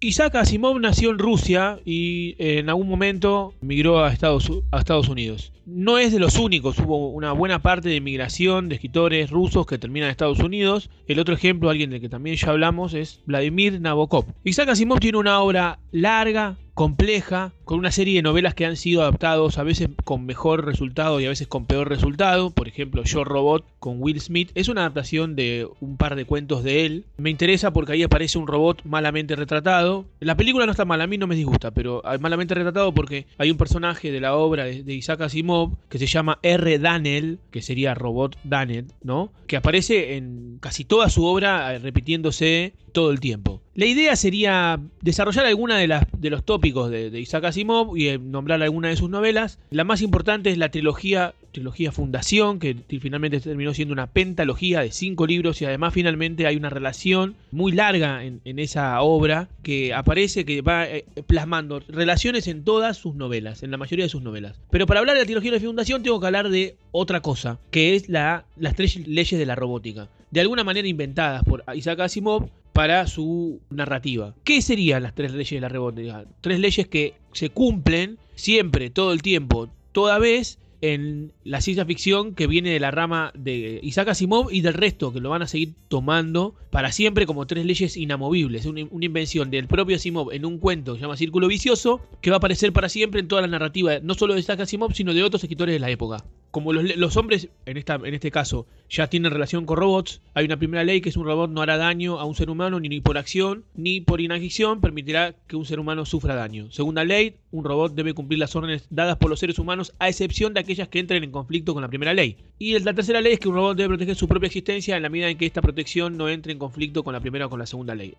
Isaac Asimov nació en Rusia y eh, en algún momento migró a Estados, a Estados Unidos. No es de los únicos, hubo una buena parte de migración de escritores rusos que terminan en Estados Unidos. El otro ejemplo, alguien del que también ya hablamos, es Vladimir Nabokov. Isaac Asimov tiene una obra larga, compleja, con una serie de novelas que han sido adaptados a veces con mejor resultado y a veces con peor resultado. Por ejemplo, Yo Robot con Will Smith es una adaptación de un par de cuentos de él. Me interesa porque ahí aparece un robot malamente retratado. La película no está mal, a mí no me disgusta, pero malamente retratado porque hay un personaje de la obra de, Isaac Asimov que se llama R. Daniel, que sería Robot Daniel, ¿no? Que aparece en casi toda su obra eh, repitiéndose todo el tiempo. La idea sería desarrollar alguna de, las, de los tópicos de, de Isaac Asimov y eh, nombrar alguna de sus novelas. La más importante es la trilogía, trilogía Fundación, que finalmente terminó siendo una pentalogía de cinco libros y además finalmente hay una relación muy larga en, en esa obra que aparece, que va eh, plasmando relaciones en todas sus novelas, en la mayoría de sus novelas. Pero para hablar de la trilogía de Fundación tengo que hablar de otra cosa, que es la, las tres leyes de la robótica. De alguna manera inventadas por Isaac Asimov para su narrativa. ¿Qué serían las tres leyes de la robótica? Tres leyes que se cumplen siempre, todo el tiempo, toda vez en la ciencia ficción que viene de la rama de Isaac Asimov y del resto que lo van a seguir tomando para siempre como tres leyes inamovibles. Una, una invención del propio Asimov en un cuento que se llama Círculo Vicioso que va a aparecer para siempre en toda la narrativa, no solo de Isaac Asimov, sino de otros escritores de la época. Como los, hombres, en, este caso, ya tienen relación con robots, hay una primera ley que es un robot no hará daño a un ser humano ni, ni por acción ni por inacción permitirá que un ser humano sufra daño. Segunda ley, un robot debe cumplir las órdenes dadas por los seres humanos a excepción de aquellas que entren en conflicto con la primera ley. Y la tercera ley es que un robot debe proteger su propia existencia en la medida en que esta protección no entre en conflicto con la primera o con la segunda ley.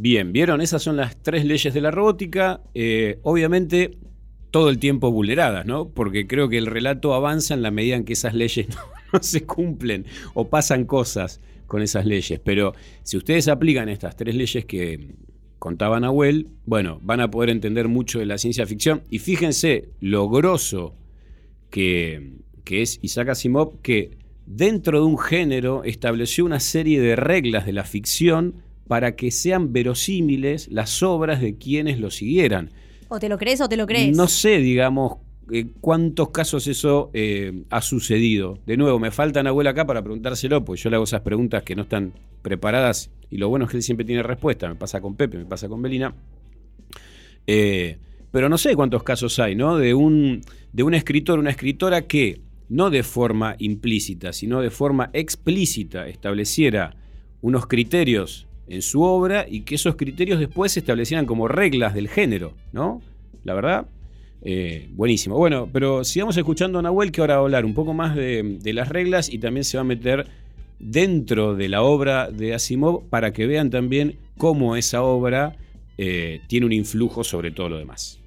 Bien, ¿vieron? Esas son las tres leyes de la robótica. Eh, obviamente, todo el tiempo vulneradas, ¿no? Porque creo que el relato avanza en la medida en que esas leyes no, se cumplen o pasan cosas con esas leyes. Pero si ustedes aplican estas tres leyes que contaba Nahuel, bueno, van a poder entender mucho de la ciencia ficción. Y fíjense lo grosso que, que es Isaac Asimov, que dentro de un género estableció una serie de reglas de la ficción para que sean verosímiles las obras de quienes lo siguieran. O te lo crees o te lo crees. No sé, digamos, eh, cuántos casos eso eh, ha sucedido. De nuevo, me falta Nahuel acá para preguntárselo, porque yo le hago esas preguntas que no están preparadas y lo bueno es que él siempre tiene respuesta. Me pasa con Pepe, me pasa con Belina. Eh, pero no sé cuántos casos hay, ¿no? De un, de un escritor, una escritora que no de forma implícita, sino de forma explícita estableciera unos criterios en su obra y que esos criterios después se establecieran como reglas del género, ¿no? La verdad, eh, buenísimo. Bueno, pero sigamos escuchando a Nahuel que ahora va a hablar un poco más de, las reglas y también se va a meter dentro de la obra de Asimov para que vean también cómo esa obra eh, tiene un influjo sobre todo lo demás.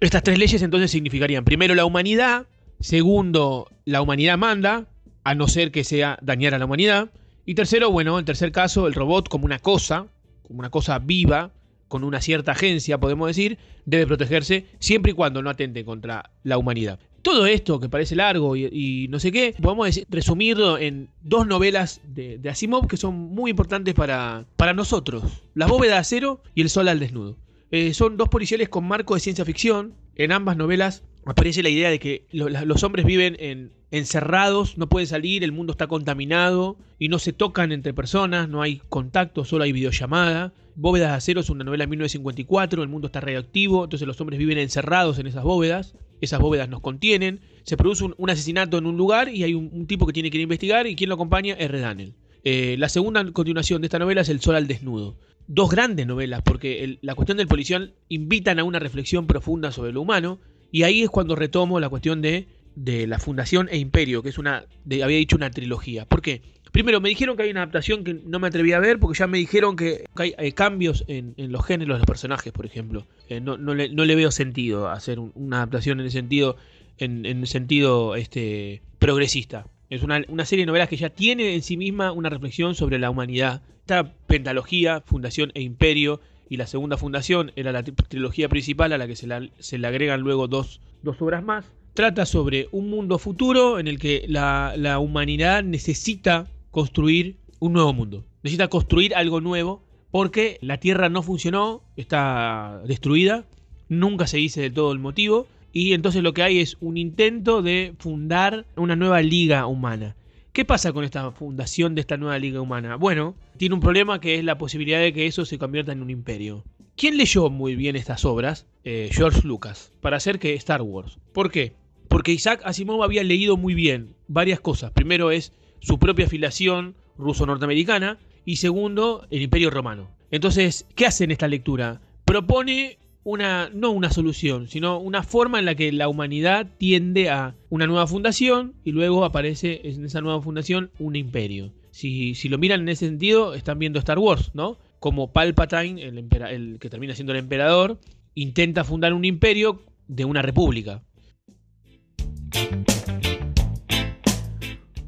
Estas tres leyes entonces significarían, primero, la humanidad, segundo, la humanidad manda, a no ser que sea dañar a la humanidad, y tercero, bueno, en tercer caso, el robot como una cosa, como una cosa viva, con una cierta agencia, podemos decir, debe protegerse siempre y cuando no atente contra la humanidad. Todo esto que parece largo y, no sé qué, podemos decir- resumirlo en dos novelas de, Asimov que son muy importantes para, para nosotros. La bóveda de acero y El sol al desnudo. Eh, son dos policiales con marco de ciencia ficción. En ambas novelas aparece la idea de que los hombres viven en, encerrados, no pueden salir, el mundo está contaminado y no se tocan entre personas, no hay contacto, solo hay videollamada. Bóvedas de acero es una novela de 1954, el mundo está radioactivo, entonces los hombres viven encerrados en esas bóvedas, esas bóvedas nos contienen, se produce un, asesinato en un lugar y hay un, tipo que tiene que ir a investigar y quien lo acompaña es Red Daniel. Eh, la segunda continuación de esta novela es El sol al desnudo. Dos grandes novelas, porque la cuestión del policial invitan a una reflexión profunda sobre lo humano, y ahí es cuando retomo la cuestión de, de la Fundación e Imperio, que es una, de- había dicho una trilogía. ¿Por qué? Primero, me dijeron que hay una adaptación que no me atreví a ver, porque ya me dijeron que hay, eh, cambios en, los géneros de los personajes, por ejemplo. Eh, no, no le, no le veo sentido hacer un- una adaptación en el sentido, en, en sentido este, progresista. Es una, una serie de novelas que ya tiene en sí misma una reflexión sobre la humanidad. Esta pentalogía, Fundación e Imperio, y la segunda fundación era la tri- trilogía principal a la que se, la- se le agregan luego dos, dos obras más. Trata sobre un mundo futuro en el que la, humanidad necesita construir un nuevo mundo. Necesita construir algo nuevo porque la Tierra no funcionó, está destruida, nunca se dice del todo el motivo, y entonces lo que hay es un intento de fundar una nueva liga humana. ¿Qué pasa con esta fundación de esta nueva liga humana? Bueno, tiene un problema que es la posibilidad de que eso se convierta en un imperio. ¿Quién leyó muy bien estas obras? Eh, George Lucas, para hacer que Star Wars. ¿Por qué? Porque Isaac Asimov había leído muy bien varias cosas. Primero es su propia afiliación ruso-norteamericana y segundo, el Imperio Romano. Entonces, ¿qué hace en esta lectura? Propone una, no una solución, sino una forma en la que la humanidad tiende a una nueva fundación y luego aparece en esa nueva fundación un imperio. Si, lo miran en ese sentido, están viendo Star Wars, ¿no? Como Palpatine, el, el que termina siendo el emperador, intenta fundar un imperio de una república.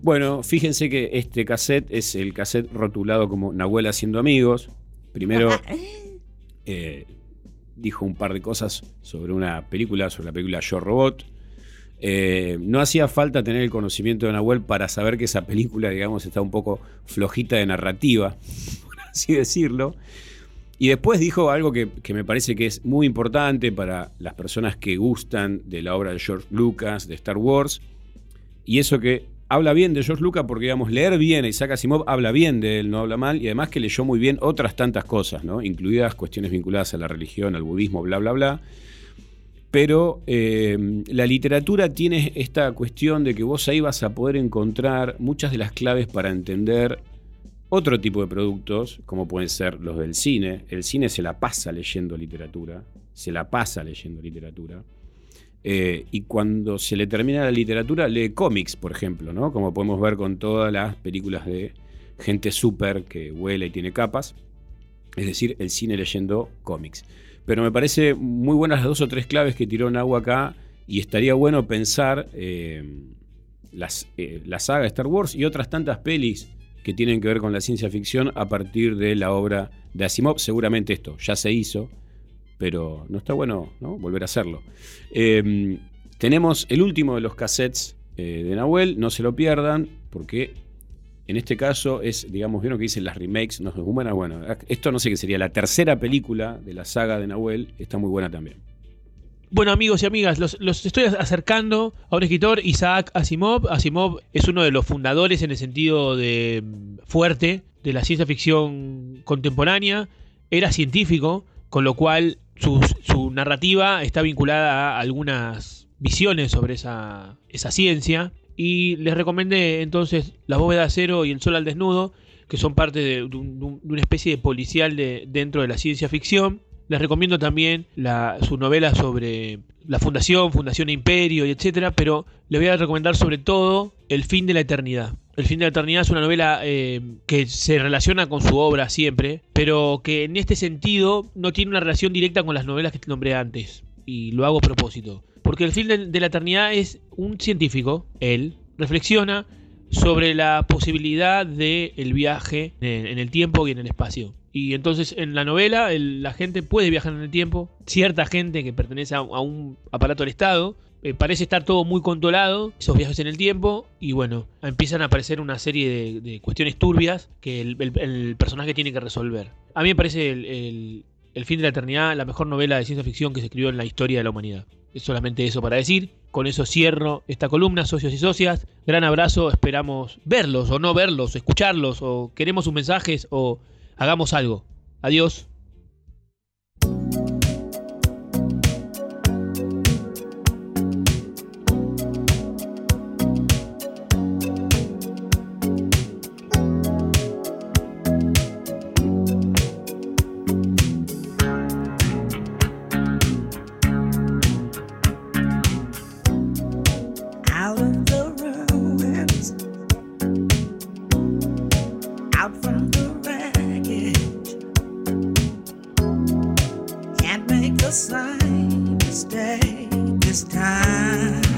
Bueno, fíjense que este cassette es el cassette rotulado como Nahuel haciendo amigos. Primero eh, dijo un par de cosas sobre una película, sobre la película Yo Robot. Eh, no hacía falta tener el conocimiento de Nahuel para saber que esa película, digamos, está un poco flojita de narrativa, por así decirlo. Y después dijo algo que, que me parece que es muy importante para las personas que gustan de la obra de George Lucas, de Star Wars, y eso que habla bien de George Lucas porque, digamos, leer bien a Isaac Asimov habla bien de él, no habla mal, y además que leyó muy bien otras tantas cosas, ¿no? Incluidas cuestiones vinculadas a la religión, al budismo, bla, bla, bla. Pero eh, la literatura tiene esta cuestión de que vos ahí vas a poder encontrar muchas de las claves para entender otro tipo de productos, como pueden ser los del cine. El cine se la pasa leyendo literatura, se la pasa leyendo literatura. Eh, y cuando se le termina la literatura, lee cómics, por ejemplo, ¿no? Como podemos ver con todas las películas de gente súper que vuela y tiene capas. Es decir, el cine leyendo cómics. Pero me parece muy buenas las dos o tres claves que tiró Nahua acá. Y estaría bueno pensar eh, las, eh, la saga Star Wars y otras tantas pelis que tienen que ver con la ciencia ficción a partir de la obra de Asimov. Seguramente esto ya se hizo, pero no está bueno ¿no? volver a hacerlo. Eh, tenemos el último de los cassettes eh, de Nahuel, no se lo pierdan, porque en este caso es, digamos, vieron que dicen las remakes, no buena, bueno, esto no sé qué sería, la tercera película de la saga de Nahuel, está muy buena también. Bueno, amigos y amigas, los, los estoy acercando a un escritor, Isaac Asimov. Asimov es uno de los fundadores en el sentido de mm, fuerte de la ciencia ficción contemporánea. Era científico, con lo cual su, narrativa está vinculada a algunas visiones sobre esa, esa ciencia. Y les recomendé entonces La bóveda de acero y El sol al desnudo, que son parte de una especie de policial de, dentro de la ciencia ficción. Les recomiendo también la- su novela sobre la fundación, Fundación Imperio y etcétera, pero les voy a recomendar sobre todo El fin de la eternidad. El fin de la eternidad es una novela eh, que se relaciona con su obra siempre, pero que en este sentido no tiene una relación directa con las novelas que te nombré antes. Y lo hago a propósito. Porque el fin de, de la eternidad es un científico, él, reflexiona sobre la posibilidad del viaje en, en el tiempo y en el espacio. Y entonces en la novela el- la gente puede viajar en el tiempo. Cierta gente que pertenece a, un aparato del Estado. eh, parece estar todo muy controlado, esos viajes en el tiempo. Y bueno, empiezan a aparecer una serie de, cuestiones turbias que el, el- personaje tiene que resolver. A mí me parece el- El fin de la eternidad la mejor novela de ciencia ficción que se escribió en la historia de la humanidad. Es solamente eso para decir. Con eso cierro esta columna, socios y socias. Gran abrazo, esperamos verlos o no verlos, escucharlos o queremos sus mensajes o hagamos algo. Adiós. Can't make the same mistake this time.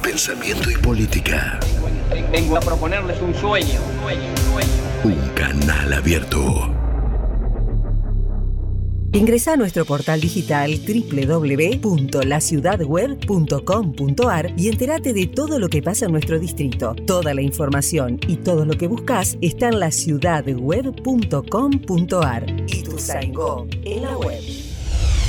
Pensamiento y política. Vengo a proponerles un sueño, un sueño, un sueño. Un canal abierto. Ingresa a nuestro portal digital www.laciudadweb.com.ar y entérate de todo lo que pasa en nuestro distrito. Toda la información y todo lo que buscas está en laciudadweb.com.ar. Y tu Sango en la web.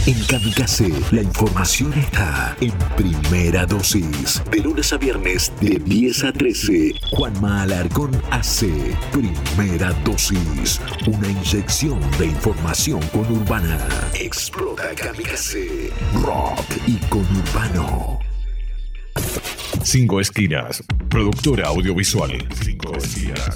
En Kamikaze, la información está en primera dosis. De lunes a viernes, de 10 a 13. Juanma Alarcón hace primera dosis. Una inyección de información conurbana. Explota Kamikaze. Rock y conurbano. Cinco Esquinas, productora audiovisual. Cinco Esquinas,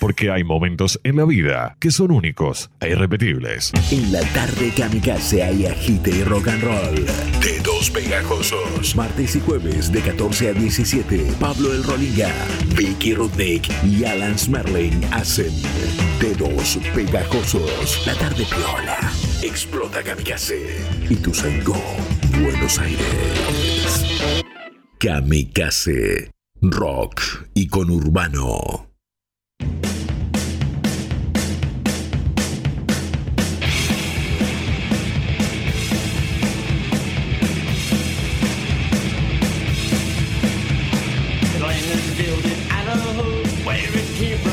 Porque hay momentos en la vida que son únicos e irrepetibles. En la tarde Kamikaze hay agite y rock and roll. Dedos pegajosos. Martes y jueves de 14 a 17. Pablo El Rolinga, Vicky Rudnick y Alan Smerling hacen Dedos pegajosos. La tarde piola. Explota Kamikaze. Y tu sango. Buenos Aires. Kamikaze. Rock y conurbano. The keep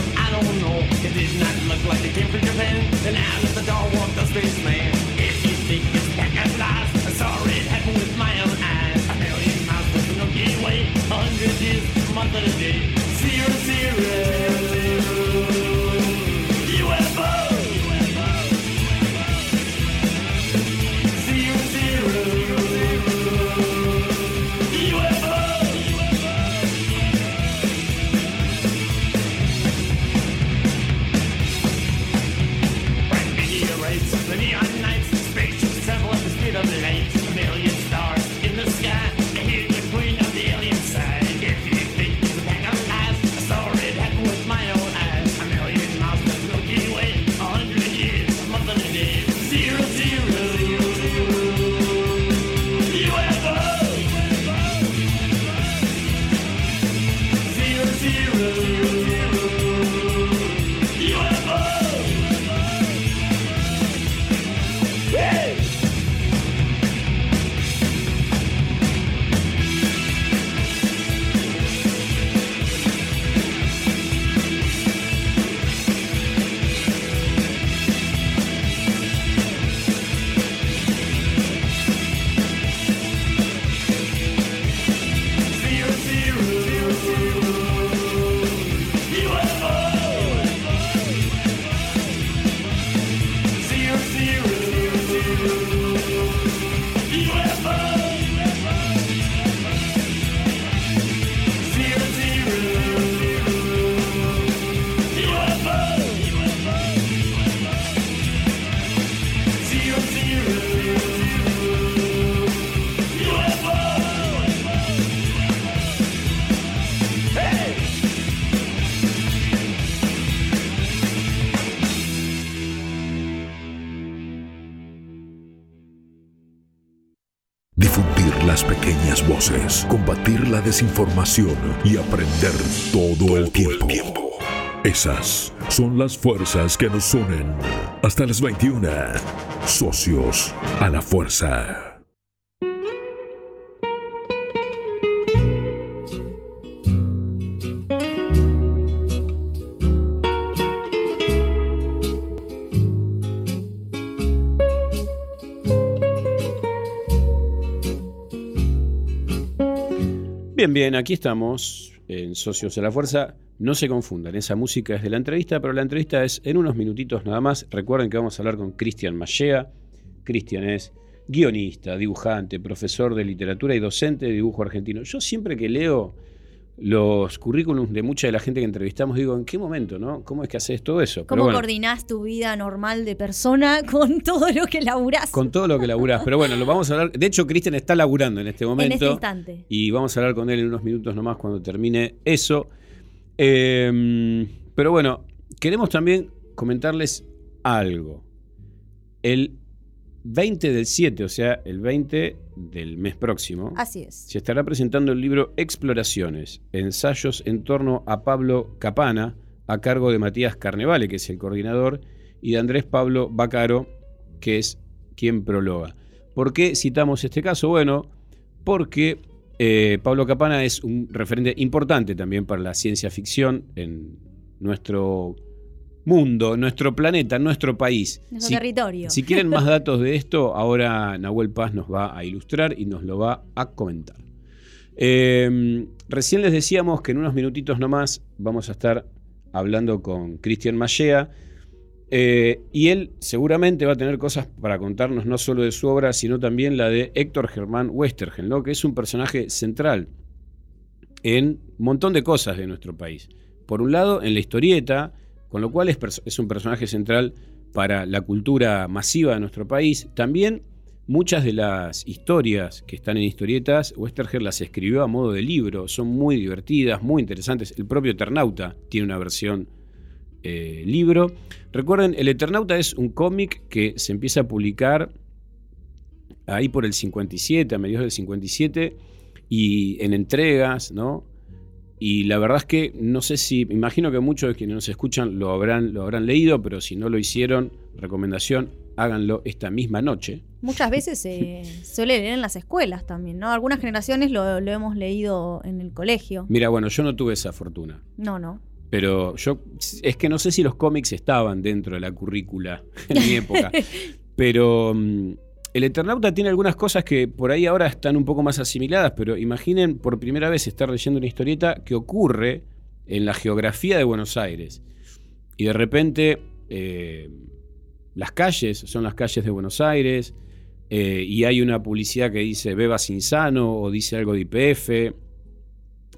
desinformación y aprender todo el tiempo. Esas son las fuerzas que nos unen. Hasta las 21. Socios a la fuerza. Bien, aquí estamos en Socios de la Fuerza. No se confundan, esa música es de la entrevista, pero la entrevista es en unos minutitos nada más. Recuerden que vamos a hablar con Cristian Mallea. Cristian es guionista, dibujante, profesor de literatura y docente de dibujo argentino. Yo siempre que leo los currículums de mucha de la gente que entrevistamos, digo, ¿en qué momento, no? ¿Cómo es que haces todo eso? ¿Cómo bueno, coordinás tu vida normal de persona con todo lo que laburás? Con todo lo que laburás. Pero bueno, lo vamos a hablar. De hecho, Cristian está laburando en este momento. En este instante. Y vamos a hablar con él en unos minutos nomás cuando termine eso. Eh, pero bueno, queremos también comentarles algo. El 20 del 7, o sea, el 20 del mes próximo, Así es. se estará presentando el libro Exploraciones, ensayos en torno a Pablo Capana, a cargo de Matías Carnevale, que es el coordinador, y de Andrés Pablo Bacaro, que es quien prologa. ¿Por qué citamos este caso? Bueno, porque eh, Pablo Capana es un referente importante también para la ciencia ficción en nuestro mundo, nuestro planeta, nuestro país. Nuestro Si- territorio. si quieren más datos de esto, ahora Nahuel Paz nos va a ilustrar y nos lo va a comentar. Eh, recién les decíamos que en unos minutitos nomás vamos a estar hablando con Cristian Mallea. eh, y él seguramente va a tener cosas para contarnos no solo de su obra, sino también la de Héctor Germán Westergen, ¿no? que es un personaje central en un montón de cosas de nuestro país. Por un lado, en la historieta, con lo cual es, un personaje central para la cultura masiva de nuestro país. También muchas de las historias que están en historietas, Westerger las escribió a modo de libro, son muy divertidas, muy interesantes. El propio Eternauta tiene una versión eh, libro. Recuerden, El Eternauta es un cómic que se empieza a publicar ahí por el 57, a mediados del 57, y en entregas, ¿no? Y la verdad es que no sé si, imagino que muchos de quienes nos escuchan lo habrán, lo habrán leído, pero si no lo hicieron, recomendación, háganlo esta misma noche. Muchas veces se suele leer en las escuelas también, ¿no? Algunas generaciones lo, lo hemos leído en el colegio. Mira, bueno, yo no tuve esa fortuna, No, no. pero yo, es que no sé si los cómics estaban dentro de la currícula en mi época, pero mm, el Eternauta tiene algunas cosas que por ahí ahora están un poco más asimiladas, pero imaginen por primera vez estar leyendo una historieta que ocurre en la geografía de Buenos Aires. Y de repente eh, las calles son las calles de Buenos Aires, eh, y hay una publicidad que dice bebas insano o dice algo de IPF,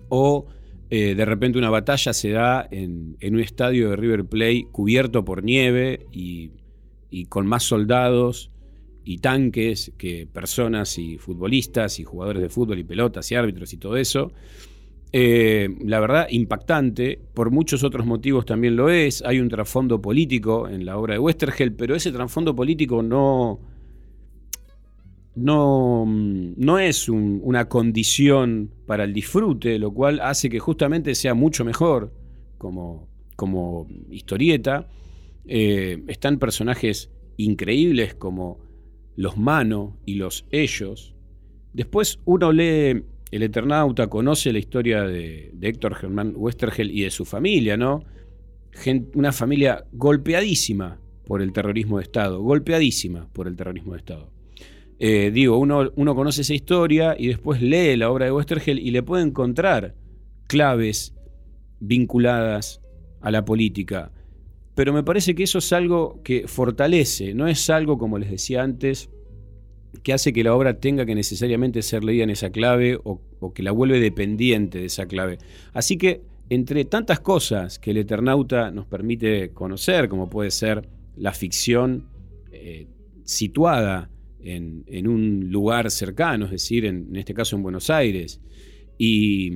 o eh, de repente una batalla se da en, un estadio de River Plate cubierto por nieve y con más soldados y tanques que personas y futbolistas y jugadores de fútbol y pelotas y árbitros y todo eso. Eh, la verdad, impactante. Por muchos otros motivos también lo es. Hay un trasfondo político en la obra de Westergel, pero ese trasfondo político no, no, no es un- una condición para el disfrute, lo cual hace que justamente sea mucho mejor como, como historieta. Eh, están personajes increíbles como los Mano y los Ellos. Después uno lee El Eternauta, conoce la historia de, Héctor Germán Westergel y de su familia, ¿no? Una familia golpeadísima por el terrorismo de Estado, golpeadísima por el terrorismo de Estado. Eh, digo, uno, uno conoce esa historia y después lee la obra de Westergel y le puede encontrar claves vinculadas a la política. Pero me parece que eso es algo que fortalece, no es algo, como les decía antes, que hace que la obra tenga que necesariamente ser leída en esa clave o, que la vuelve dependiente de esa clave. Así que entre tantas cosas que el Eternauta nos permite conocer, como puede ser la ficción eh, situada en, en un lugar cercano, es decir, en, en este caso en Buenos Aires, y,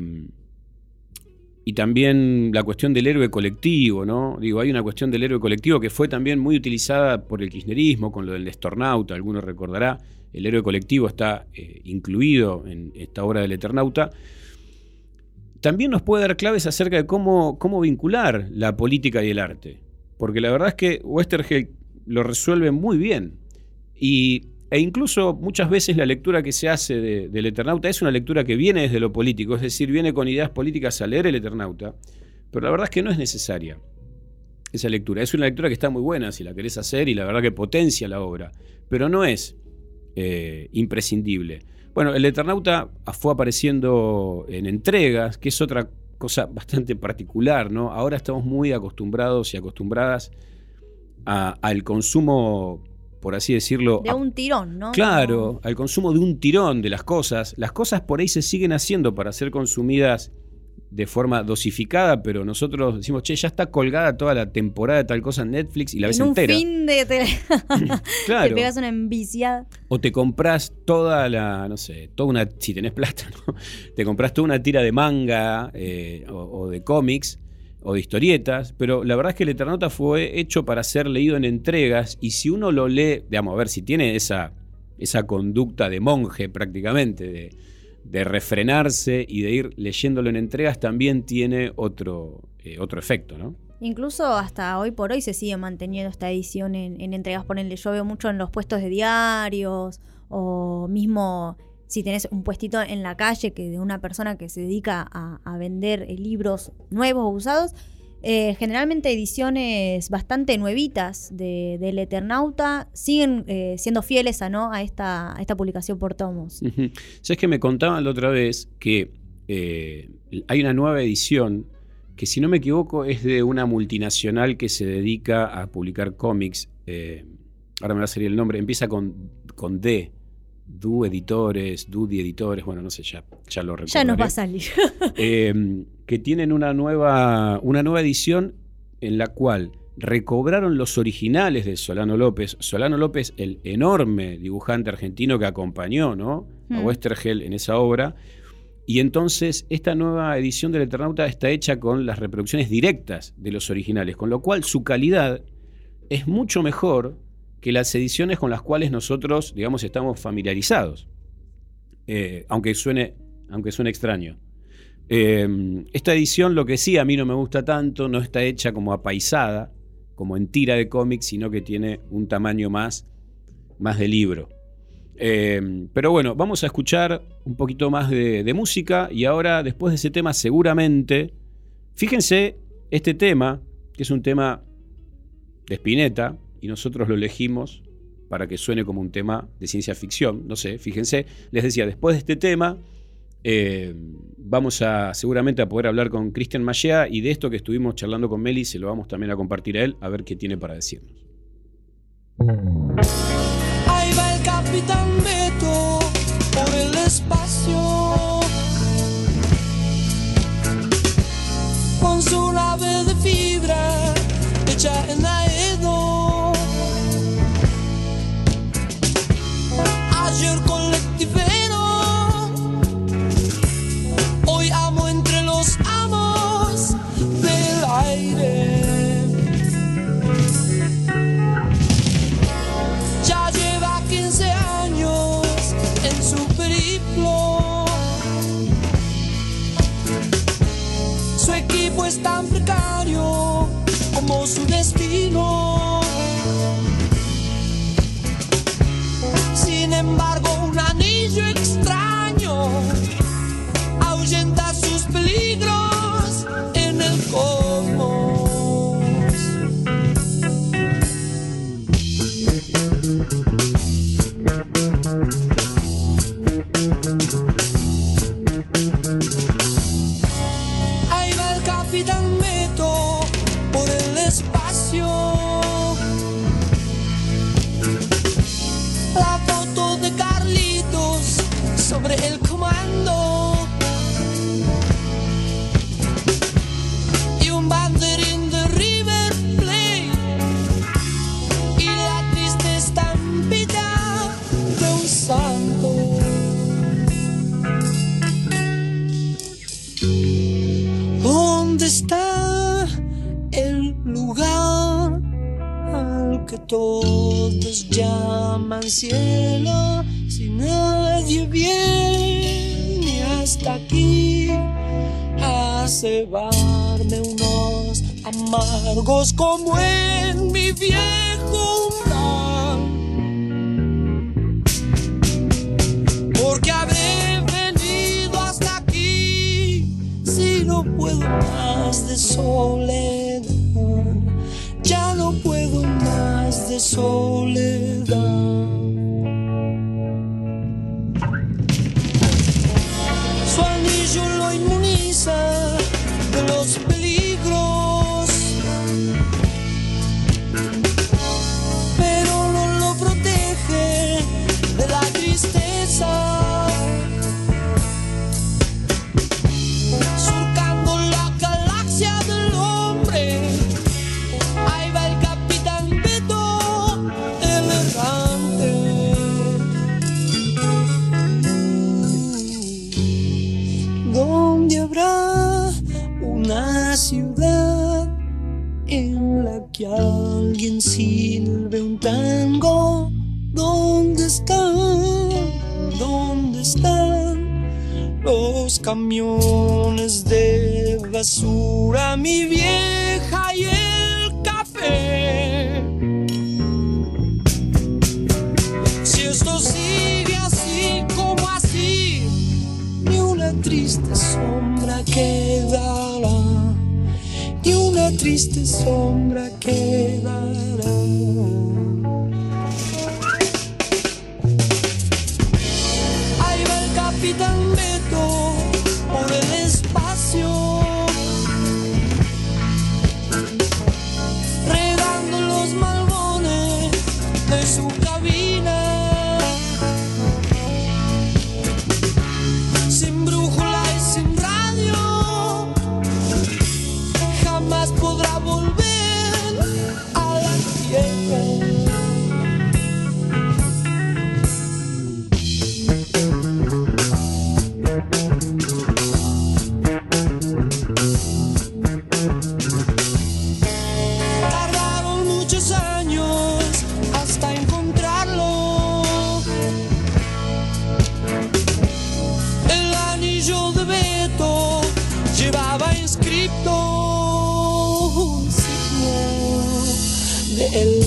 y también la cuestión del héroe colectivo, ¿no? Digo, hay una cuestión del héroe colectivo que fue también muy utilizada por el kirchnerismo, con lo del Nestornauta, alguno recordará, el héroe colectivo está eh, incluido en esta obra del Eternauta. También nos puede dar claves acerca de cómo, cómo vincular la política y el arte, porque la verdad es que Westergel lo resuelve muy bien. Y, e incluso muchas veces la lectura que se hace de- del Eternauta es una lectura que viene desde lo político, es decir, viene con ideas políticas a leer el Eternauta, pero la verdad es que no es necesaria esa lectura. Es una lectura que está muy buena si la querés hacer y la verdad que potencia la obra, pero no es eh, imprescindible. Bueno, el Eternauta fue apareciendo en entregas, que es otra cosa bastante particular, ¿no? Ahora estamos muy acostumbrados y acostumbradas al consumo, por así decirlo, De un tirón, ¿no? Claro, al consumo de un tirón de las cosas. Las cosas por ahí se siguen haciendo para ser consumidas de forma dosificada, pero nosotros decimos, che, ya está colgada toda la temporada de tal cosa en Netflix y la ves en un entera. fin de te, Claro. te pegas una enviciada. O te compras toda la, no sé, toda una, si tenés plata, ¿no? Te compras toda una tira de manga eh, o, o de cómics o de historietas, pero la verdad es que el Eternauta fue hecho para ser leído en entregas y si uno lo lee, digamos, a ver, si tiene esa, esa conducta de monje prácticamente, de, de refrenarse y de ir leyéndolo en entregas, también tiene otro, eh, otro efecto, ¿no? Incluso hasta hoy por hoy se sigue manteniendo esta edición en, en entregas. Ponele, yo veo mucho en los puestos de diarios o mismo si tenés un puestito en la calle que de una persona que se dedica a, vender eh, libros nuevos o usados. eh, generalmente ediciones bastante nuevitas de, del Eternauta siguen eh, siendo fieles a, ¿no? a, esta, esta publicación por tomos. Ujú. Sabes que me contaban la otra vez que hay una nueva edición que, si no me equivoco, es de una multinacional que se dedica a publicar cómics. ahora me va a salir el nombre. Empieza con, con D. Du Editores, Dudi Editores, bueno, no sé, ya, ya lo recuerdo. Ya nos va a salir. eh, que tienen una nueva, una nueva edición en la cual recobraron los originales de Solano López. Solano López, el enorme dibujante argentino que acompañó ¿no? a Mm. Westergel en esa obra. Y entonces esta nueva edición del Eternauta está hecha con las reproducciones directas de los originales, con lo cual su calidad es mucho mejor que las ediciones con las cuales nosotros, digamos, estamos familiarizados. Eh, aunque, suene, aunque suene extraño. Eh, esta edición, lo que sí a mí no me gusta tanto, no está hecha como apaisada, como en tira de cómic, sino que tiene un tamaño más, más de libro. Eh, pero bueno, vamos a escuchar un poquito más de, de música y ahora, después de ese tema, seguramente, fíjense, este tema, que es un tema de Spinetta, y nosotros lo elegimos para que suene como un tema de ciencia ficción, no sé, fíjense, les decía, después de este tema, eh, vamos a seguramente a poder hablar con Cristian Mallea y de esto que estuvimos charlando con Meli, se lo vamos también a compartir a él, a ver qué tiene para decirnos. Ahí va el capitán Beto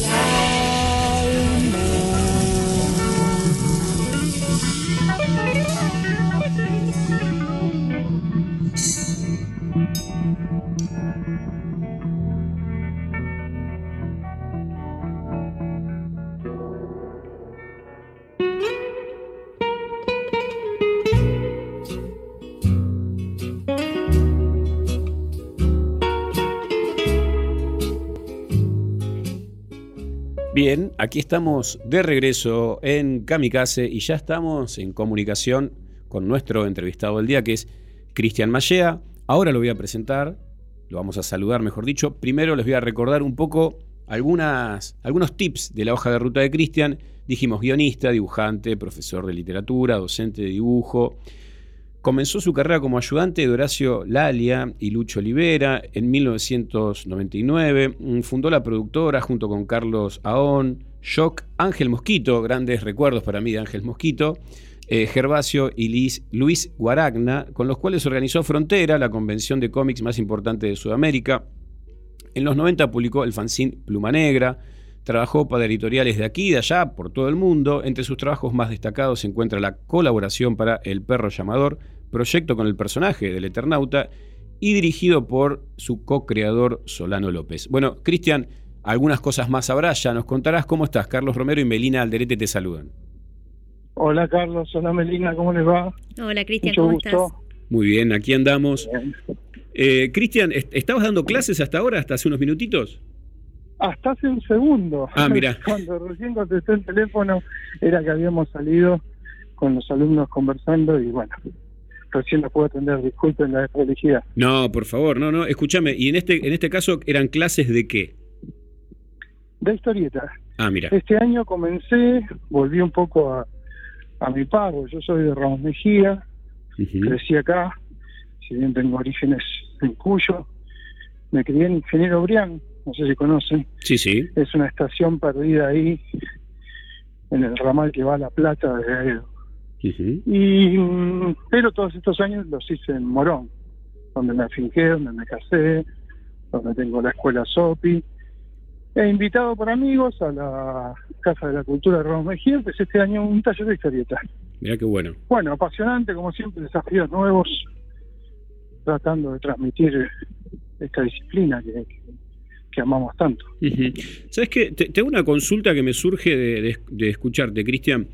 del Bien, aquí estamos de regreso en Kamikaze y ya estamos en comunicación con nuestro entrevistado del día, que es Cristian Mallea. Ahora lo voy a presentar, lo vamos a saludar, mejor dicho. Primero les voy a recordar un poco algunos tips de la hoja de ruta de Cristian. Dijimos guionista, dibujante, profesor de literatura, docente de dibujo. Comenzó su carrera como ayudante de Horacio Lalia y Lucho Olivera en 1999. Mm, Fundó la productora junto con Carlos Aón, Shock, Ángel Mosquito, grandes recuerdos para mí de Ángel Mosquito, eh, Gervasio y Liz- Luis Guaragna, con los cuales organizó Frontera, la convención de cómics más importante de Sudamérica. En los 90 publicó el fanzine Pluma Negra, trabajó para editoriales de aquí y de allá, por todo el mundo. Entre sus trabajos más destacados se encuentra la colaboración para El Perro Llamador, proyecto con el personaje del Eternauta y dirigido por su co-creador Solano López. Bueno, Cristian, algunas cosas más habrá, ya nos contarás cómo estás. Carlos Romero y Melina Alderete te saludan. Hola Carlos, hola Melina, ¿cómo les va? Hola Cristian, Mucho ¿cómo gusto. estás? Muy bien, aquí andamos. Eh, Cristian, ¿est- ¿estabas dando clases hasta ahora, hasta hace unos minutitos? Hasta hace un segundo. Ah, mira. Cuando recién contesté el teléfono era que habíamos salido con los alumnos conversando y bueno, recién los puedo atender, disculpen la desprolijidad. No, por favor, no, no. Escúchame, y en este, en este caso eran clases de qué? De historieta. Ah, mira. Este año comencé, volví un poco a, a mi pago. Yo soy de Ramos Mejía, crecí acá, si bien tengo orígenes en Cuyo. Me crié en Ingeniero Brián, no sé si conocen. Sí, sí. Es una estación perdida ahí, en el ramal que va a La Plata Y, mm, pero todos estos años los hice en Morón, donde me afinqué, donde me casé, donde tengo la escuela SOPI. He invitado por amigos a la Casa de la Cultura de Ramos Mejía, empecé este año un taller de historieta. Mira qué bueno. Bueno, apasionante, como siempre, desafíos nuevos, tratando de transmitir esta disciplina que, que- que amamos tanto. ¿Sabes qué? Te, te hago una consulta que me surge de, de- de escucharte, Cristian.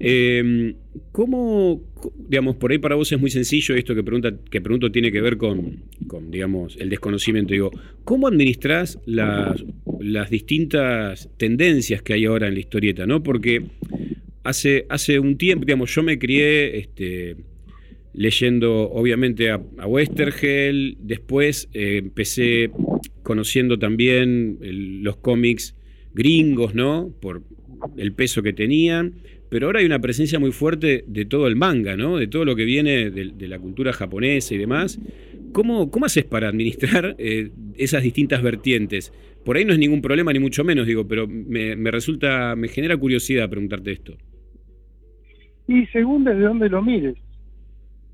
Eh, ¿Cómo, digamos, por ahí para vos es muy sencillo esto que, pregunta, que pregunto tiene que ver con, con, digamos, el desconocimiento? Digo, ¿cómo administrás las, las distintas tendencias que hay ahora en la historieta? ¿no? Porque hace, hace un tiempo, digamos, yo me crié este, leyendo obviamente a, a Westergel, después eh, empecé conociendo también los cómics gringos, ¿no? Por el peso que tenían, pero ahora hay una presencia muy fuerte de todo el manga, ¿no? De todo lo que viene de, de la cultura japonesa y demás. ¿cómo, ¿cómo haces para administrar eh, esas distintas vertientes? Por ahí no es ningún problema, ni mucho menos, digo, pero me, me resulta, me genera curiosidad preguntarte esto. Y según desde dónde lo mires.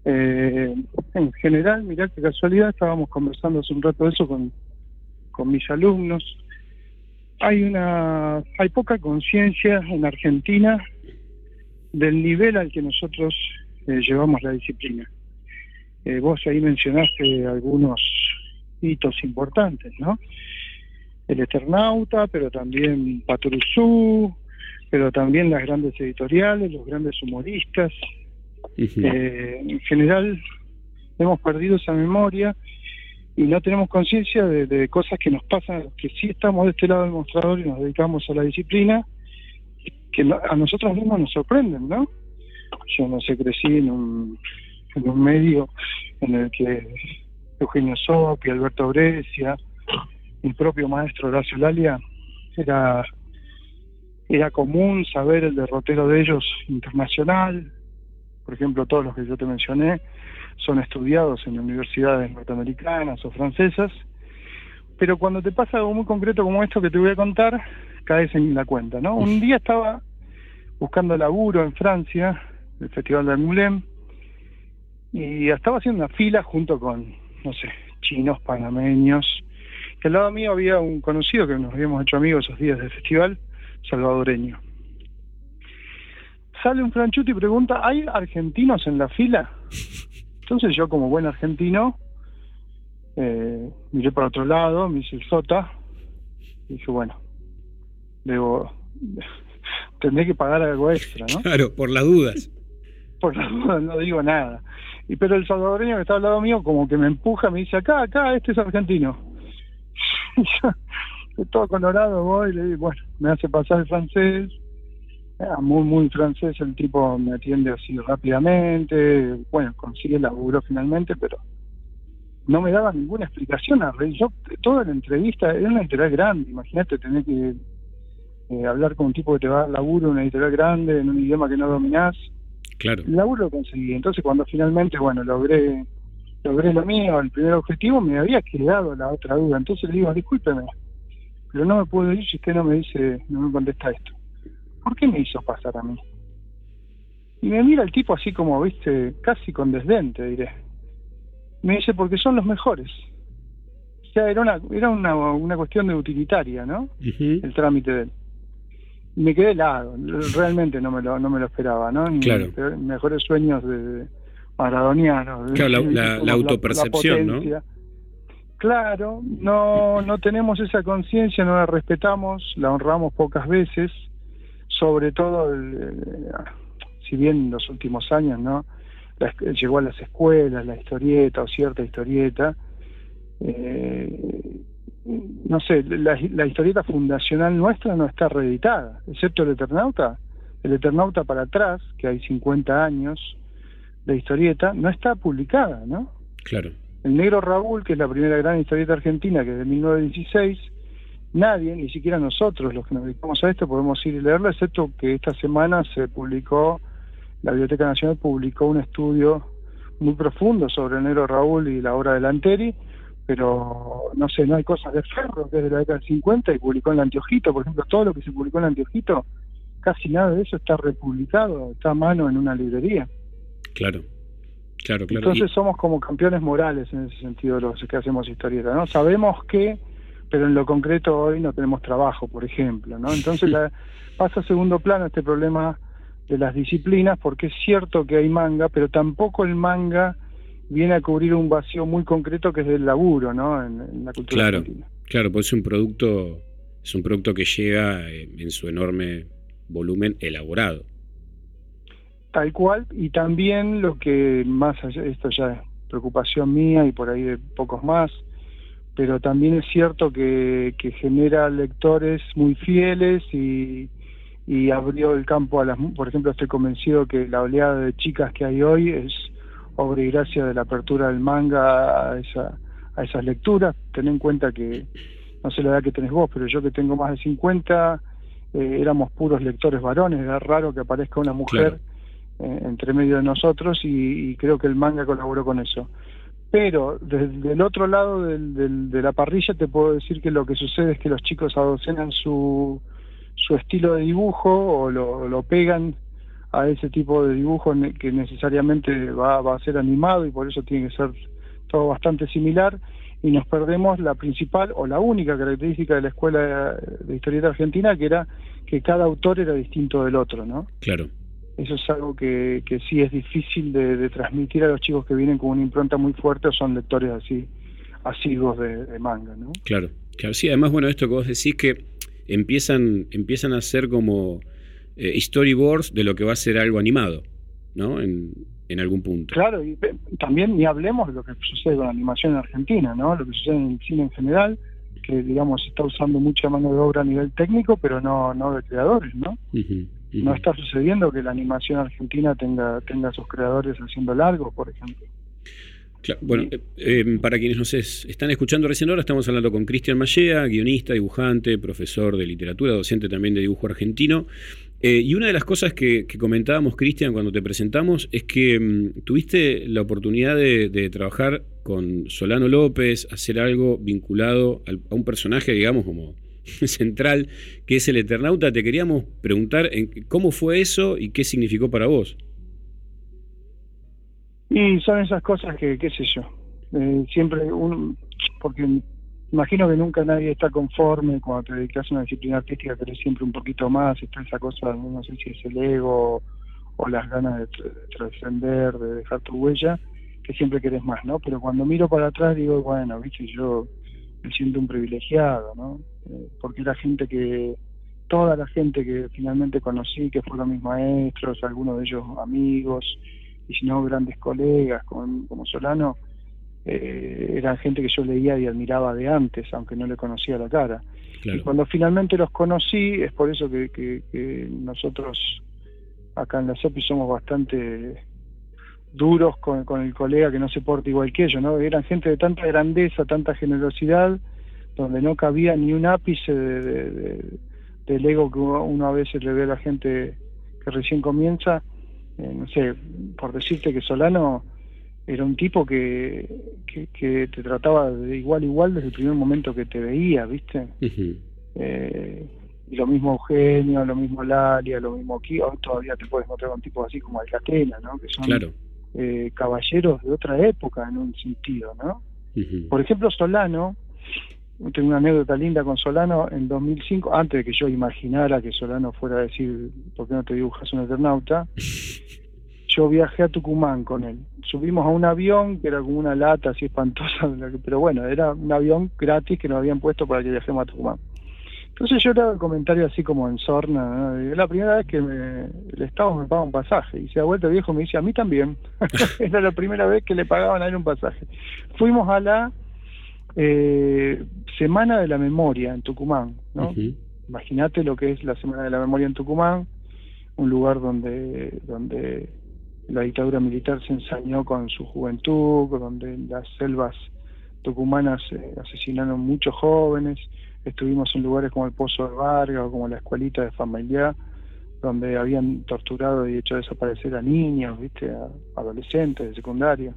Eh, en general, mirá qué casualidad, estábamos conversando hace un rato de eso con, con mis alumnos. Hay una, hay poca conciencia en Argentina del nivel al que nosotros eh, llevamos la disciplina. Eh, vos ahí mencionaste algunos hitos importantes, ¿no? El Eternauta, pero también Patrusú, pero también las grandes editoriales, los grandes humoristas. Eh, en general hemos perdido esa memoria y no tenemos conciencia de, de cosas que nos pasan, que sí estamos de este lado del mostrador y nos dedicamos a la disciplina, que a nosotros mismos nos sorprenden, ¿no? Yo no sé, crecí en un, en un medio en el que Eugenio Sopi, Alberto Brescia, mi propio maestro Horacio Lalia, era, era común saber el derrotero de ellos internacional. Por ejemplo, todos los que yo te mencioné son estudiados en universidades norteamericanas o francesas. Pero cuando te pasa algo muy concreto como esto que te voy a contar, caes en la cuenta, ¿no? Un día estaba buscando laburo en Francia, el Festival de Angoulême, y estaba haciendo una fila junto con, no sé, chinos, panameños. Y al lado mío había un conocido que nos habíamos hecho amigos esos días del festival, salvadoreño. Sale un franchuto y pregunta, ¿hay argentinos en la fila? Entonces yo como buen argentino eh, miré para otro lado, me hice el sota y dije, bueno, debo, tendré que pagar algo extra, ¿no? Claro, por las dudas. Por la duda no digo nada. Y pero el salvadoreño que está al lado mío como que me empuja, me dice, acá, acá, este es argentino. Y yo, todo colorado voy y le digo, bueno, me hace pasar el francés. Era muy, muy francés, el tipo me atiende así rápidamente. Bueno, consigue el laburo finalmente, pero no me daba ninguna explicación. a re- Yo, toda la entrevista, era una editorial grande, imagínate tener que eh, hablar con un tipo que te va a dar laburo en una editorial grande, en un idioma que no dominás. Claro. El laburo lo conseguí. Entonces, cuando finalmente, bueno, logré logré lo mío, el primer objetivo, me había quedado la otra duda. Entonces le digo, discúlpeme, pero no me puedo ir si usted no me dice, no me contesta esto. ¿Por qué me hizo pasar a mí? Y me mira el tipo así como, viste, casi con desdén, te diré. Me dice, porque son los mejores. O sea, era una, era una, una cuestión de utilitaria, ¿no? El trámite de él. Y me quedé helado, realmente no me lo, no me lo esperaba, ¿no? Ni Claro. mejores sueños de, maradonianos. Claro, la- la- la autopercepción, ¿no? Claro, no, no tenemos esa conciencia, no la respetamos, la honramos pocas veces, sobre todo, el- el- si bien en los últimos años, ¿no? La llegó a las escuelas, la historieta o cierta historieta, eh, no sé, la, la historieta fundacional nuestra no está reeditada, excepto el Eternauta. El Eternauta para atrás, que hay 50 años de historieta, no está publicada, ¿no? Claro. El Negro Raúl, que es la primera gran historieta argentina, que es de 1916, nadie, ni siquiera nosotros, los que nos dedicamos a esto, podemos ir y leerlo, excepto que esta semana se publicó, la Biblioteca Nacional publicó un estudio muy profundo sobre el Negro Raúl y la obra de Lanteri, pero no sé, no hay cosas de Ferro, que es de la década del 50, y publicó en el Anteojito, por ejemplo, todo lo que se publicó en el Anteojito, casi nada de eso está republicado, está a mano en una librería. Claro. Claro, claro. Entonces somos como campeones morales en ese sentido los que hacemos historieta, ¿no? Sabemos que, pero en lo concreto hoy no tenemos trabajo, por ejemplo, ¿no? Entonces la- pasa a segundo plano este problema de las disciplinas porque es cierto que hay manga, pero tampoco el manga viene a cubrir un vacío muy concreto que es del laburo, ¿no? En, en la cultura Claro, argentina. claro, pues es un producto, es un producto que llega eh, en su enorme volumen elaborado. Tal cual, y también lo que más allá, esto ya es preocupación mía y por ahí de pocos más, pero también es cierto que, que genera lectores muy fieles y, y abrió el campo a las, por ejemplo, estoy convencido que la oleada de chicas que hay hoy es obra y gracia de la apertura del manga a, esa, a esas lecturas. Ten en cuenta que, no sé la edad que tenés vos, pero yo que tengo más de 50, eh, éramos puros lectores varones, era raro que aparezca una mujer Claro. eh, entre medio de nosotros y, y creo que el manga colaboró con eso. Pero desde el otro lado del- del- de la parrilla te puedo decir que lo que sucede es que los chicos adocenan su, su estilo de dibujo o lo, pegan a ese tipo de dibujo que necesariamente va, va a ser animado y por eso tiene que ser todo bastante similar y nos perdemos la principal o la única característica de la escuela de historieta argentina que era que cada autor era distinto del otro, ¿no? Claro. Eso es algo que, que sí es difícil de, de transmitir a los chicos que vienen con una impronta muy fuerte o son lectores así asiduos de, de manga, ¿no? Claro, claro. Sí, además, bueno, esto que vos decís que empiezan, empiezan a ser como eh, storyboards de lo que va a ser algo animado, ¿no? En, en algún punto. Claro, y también ni hablemos de lo que sucede con la animación en Argentina, ¿no? Lo que sucede en el cine en general, que digamos está usando mucha mano de obra a nivel técnico, pero no, no de creadores, ¿no? Ujú, No está sucediendo que la animación argentina tenga, tenga sus creadores haciendo largos, por ejemplo. Claro, bueno, eh, eh, para quienes nos es- están escuchando recién ahora, estamos hablando con Cristian Mallea, guionista, dibujante, profesor de literatura, docente también de dibujo argentino. Eh, y una de las cosas que, que comentábamos, Cristian, cuando te presentamos, es que mm, tuviste la oportunidad de, de trabajar con Solano López, hacer algo vinculado al- a un personaje, digamos, como central, que es el Eternauta. Te queríamos preguntar cómo fue eso y qué significó para vos. Y son esas cosas que, qué sé yo, eh, siempre un, porque imagino que nunca nadie está conforme cuando te dedicas a una disciplina artística, querés siempre un poquito más, está esa cosa, no sé si es el ego o las ganas de trascender, de dejar tu huella, que siempre querés más, ¿no? Pero cuando miro para atrás digo, bueno, viste, yo me siento un privilegiado, ¿no? Eh, porque era gente que, toda la gente que finalmente conocí, que fueron mis maestros, algunos de ellos amigos, y si no grandes colegas como, como Solano, eh, eran gente que yo leía y admiraba de antes, aunque no le conocía la cara. Y cuando finalmente los conocí, es por eso que, que- que nosotros acá en la SOPI somos bastante duros con, con el colega que no se porta igual que ellos, ¿no? Eran gente de tanta grandeza, tanta generosidad, donde no cabía ni un ápice de, de- de- del ego que uno, a veces le ve a la gente que recién comienza. Eh, no sé, por decirte que Solano era un tipo que, que, que te trataba de igual igual desde el primer momento que te veía, ¿viste? Eh, y lo mismo Eugenio, lo mismo Lalia, lo mismo Kio, todavía te puedes encontrar con tipos así como Alcatena, ¿no? Que son Claro. Eh, caballeros de otra época en un sentido, ¿no? Por ejemplo, Solano, tengo una anécdota linda con Solano en 2005, antes de que yo imaginara que Solano fuera a decir, ¿por qué no te dibujas un Eternauta? Yo viajé a Tucumán con él. Subimos a un avión que era como una lata así espantosa, pero bueno, era un avión gratis que nos habían puesto para que viajemos a Tucumán. Entonces yo le hago el comentario así como en sorna, ¿no? Es la primera vez que me- el Estado me paga un pasaje. Y se da vuelta el viejo me dice, a mí también. Era la primera vez que le pagaban a él un pasaje. Fuimos a la eh, Semana de la Memoria en Tucumán, ¿no? Imagínate lo que es la Semana de la Memoria en Tucumán, un lugar donde, donde la dictadura militar se ensañó con su juventud, donde las selvas tucumanas eh, asesinaron muchos jóvenes, estuvimos en lugares como el Pozo de Vargas o como la escuelita de familia, donde habían torturado y hecho desaparecer a niños, viste, a adolescentes de secundaria.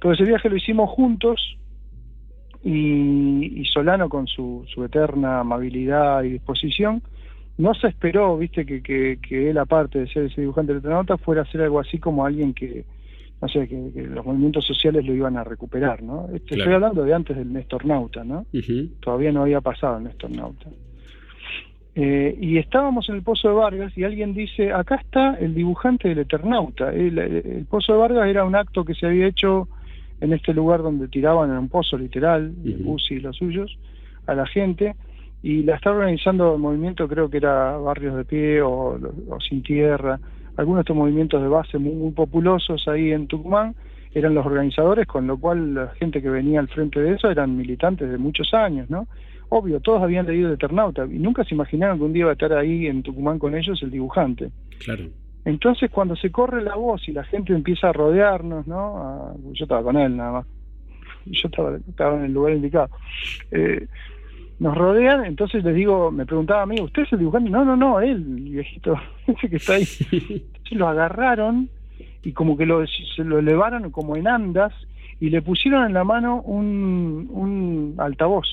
Todo ese viaje lo hicimos juntos y, y Solano con su, su eterna amabilidad y disposición no se esperó, viste, que, que, que él aparte de ser ese dibujante de Eternauta fuera a ser algo así como alguien que, no sé, que, que los movimientos sociales lo iban a recuperar, ¿no? Este, Estoy hablando de antes del Néstor Nauta, ¿no? Todavía no había pasado el Néstor Nauta. Eh, y estábamos en el Pozo de Vargas y alguien dice, acá está el dibujante del Eternauta. El, el Pozo de Vargas era un acto que se había hecho en este lugar donde tiraban en un pozo literal, de Uzi y los suyos, a la gente, y la estaba organizando el movimiento, creo que era Barrios de Pie o, o Sin Tierra, algunos de estos movimientos de base muy, muy populosos ahí en Tucumán, eran los organizadores, con lo cual la gente que venía al frente de eso eran militantes de muchos años, ¿no? Obvio, todos habían leído de Eternauta y nunca se imaginaron que un día iba a estar ahí en Tucumán con ellos el dibujante. Claro. Entonces cuando se corre la voz y la gente empieza a rodearnos, ¿no? A- yo estaba con él nada más. Yo estaba, estaba en el lugar indicado. Eh, nos rodean, entonces les digo, me preguntaba a mí, ¿usted es el dibujante? No, no, no, él, viejito, ese que está ahí. Entonces lo agarraron y como que lo, se lo elevaron como en andas y le pusieron en la mano un, un altavoz,